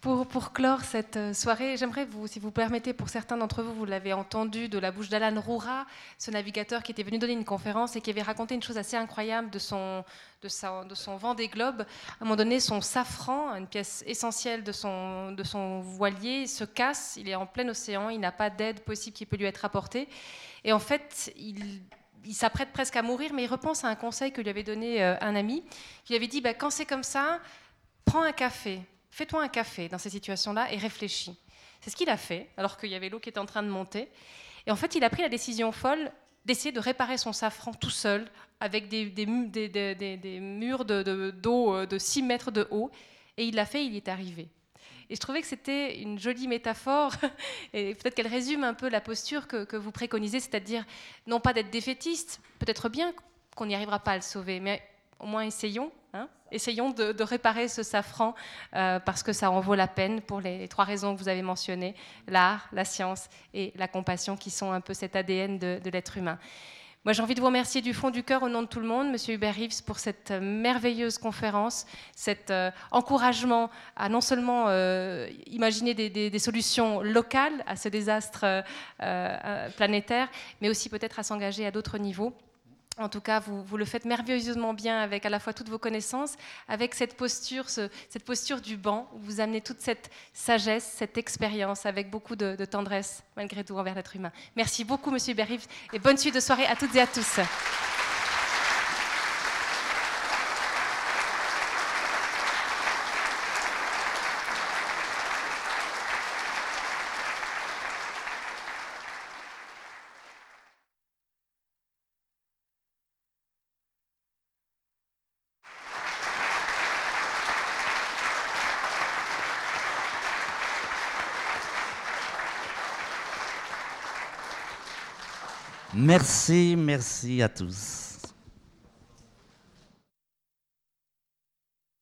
Pour, pour, clore cette euh, soirée, j'aimerais, vous, si vous permettez, pour certains d'entre vous, vous l'avez entendu de la bouche d'Alan Roura, ce navigateur qui était venu donner une conférence et qui avait raconté une chose assez incroyable de son, de, vent des globes. À un moment donné, son safran, une pièce essentielle de son, de son voilier, se casse, il est en plein océan, il n'a pas d'aide possible qui peut lui être apportée. Et en fait, il, il s'apprête presque à mourir, mais il repense à un conseil que lui avait donné euh, un ami, qui lui avait dit, bah, quand c'est comme ça, prends un café fais-toi un café dans ces situations-là et réfléchis. C'est ce qu'il a fait, alors qu'il y avait l'eau qui était en train de monter. Et en fait, il a pris la décision folle d'essayer de réparer son safran tout seul, avec des, murs d'eau de, de, de 6 mètres de haut. Et il l'a fait, il y est arrivé. Et je trouvais que c'était une jolie métaphore, et peut-être qu'elle résume un peu la posture que, que vous préconisez, c'est-à-dire non pas d'être défaitiste, peut-être bien qu'on n'y arrivera pas à le sauver, mais au moins essayons. Essayons de, réparer ce safran euh, parce que ça en vaut la peine pour les, trois raisons que vous avez mentionnées, l'art, la science et la compassion qui sont un peu cet ADN de, l'être humain. Moi, j'ai envie de vous remercier du fond du cœur au nom de tout le monde, Monsieur Hubert Reeves, pour cette merveilleuse conférence, cet euh, encouragement à non seulement euh, imaginer des, solutions locales à ce désastre planétaire, mais aussi peut-être à s'engager à d'autres niveaux. En tout cas, vous, le faites merveilleusement bien avec à la fois toutes vos connaissances, avec cette posture, cette posture du banc, où vous amenez toute cette sagesse, cette expérience, avec beaucoup de, tendresse, malgré tout, envers l'être humain. Merci beaucoup, Monsieur Berrive, et bonne suite de soirée à toutes et à tous. Merci, merci à tous.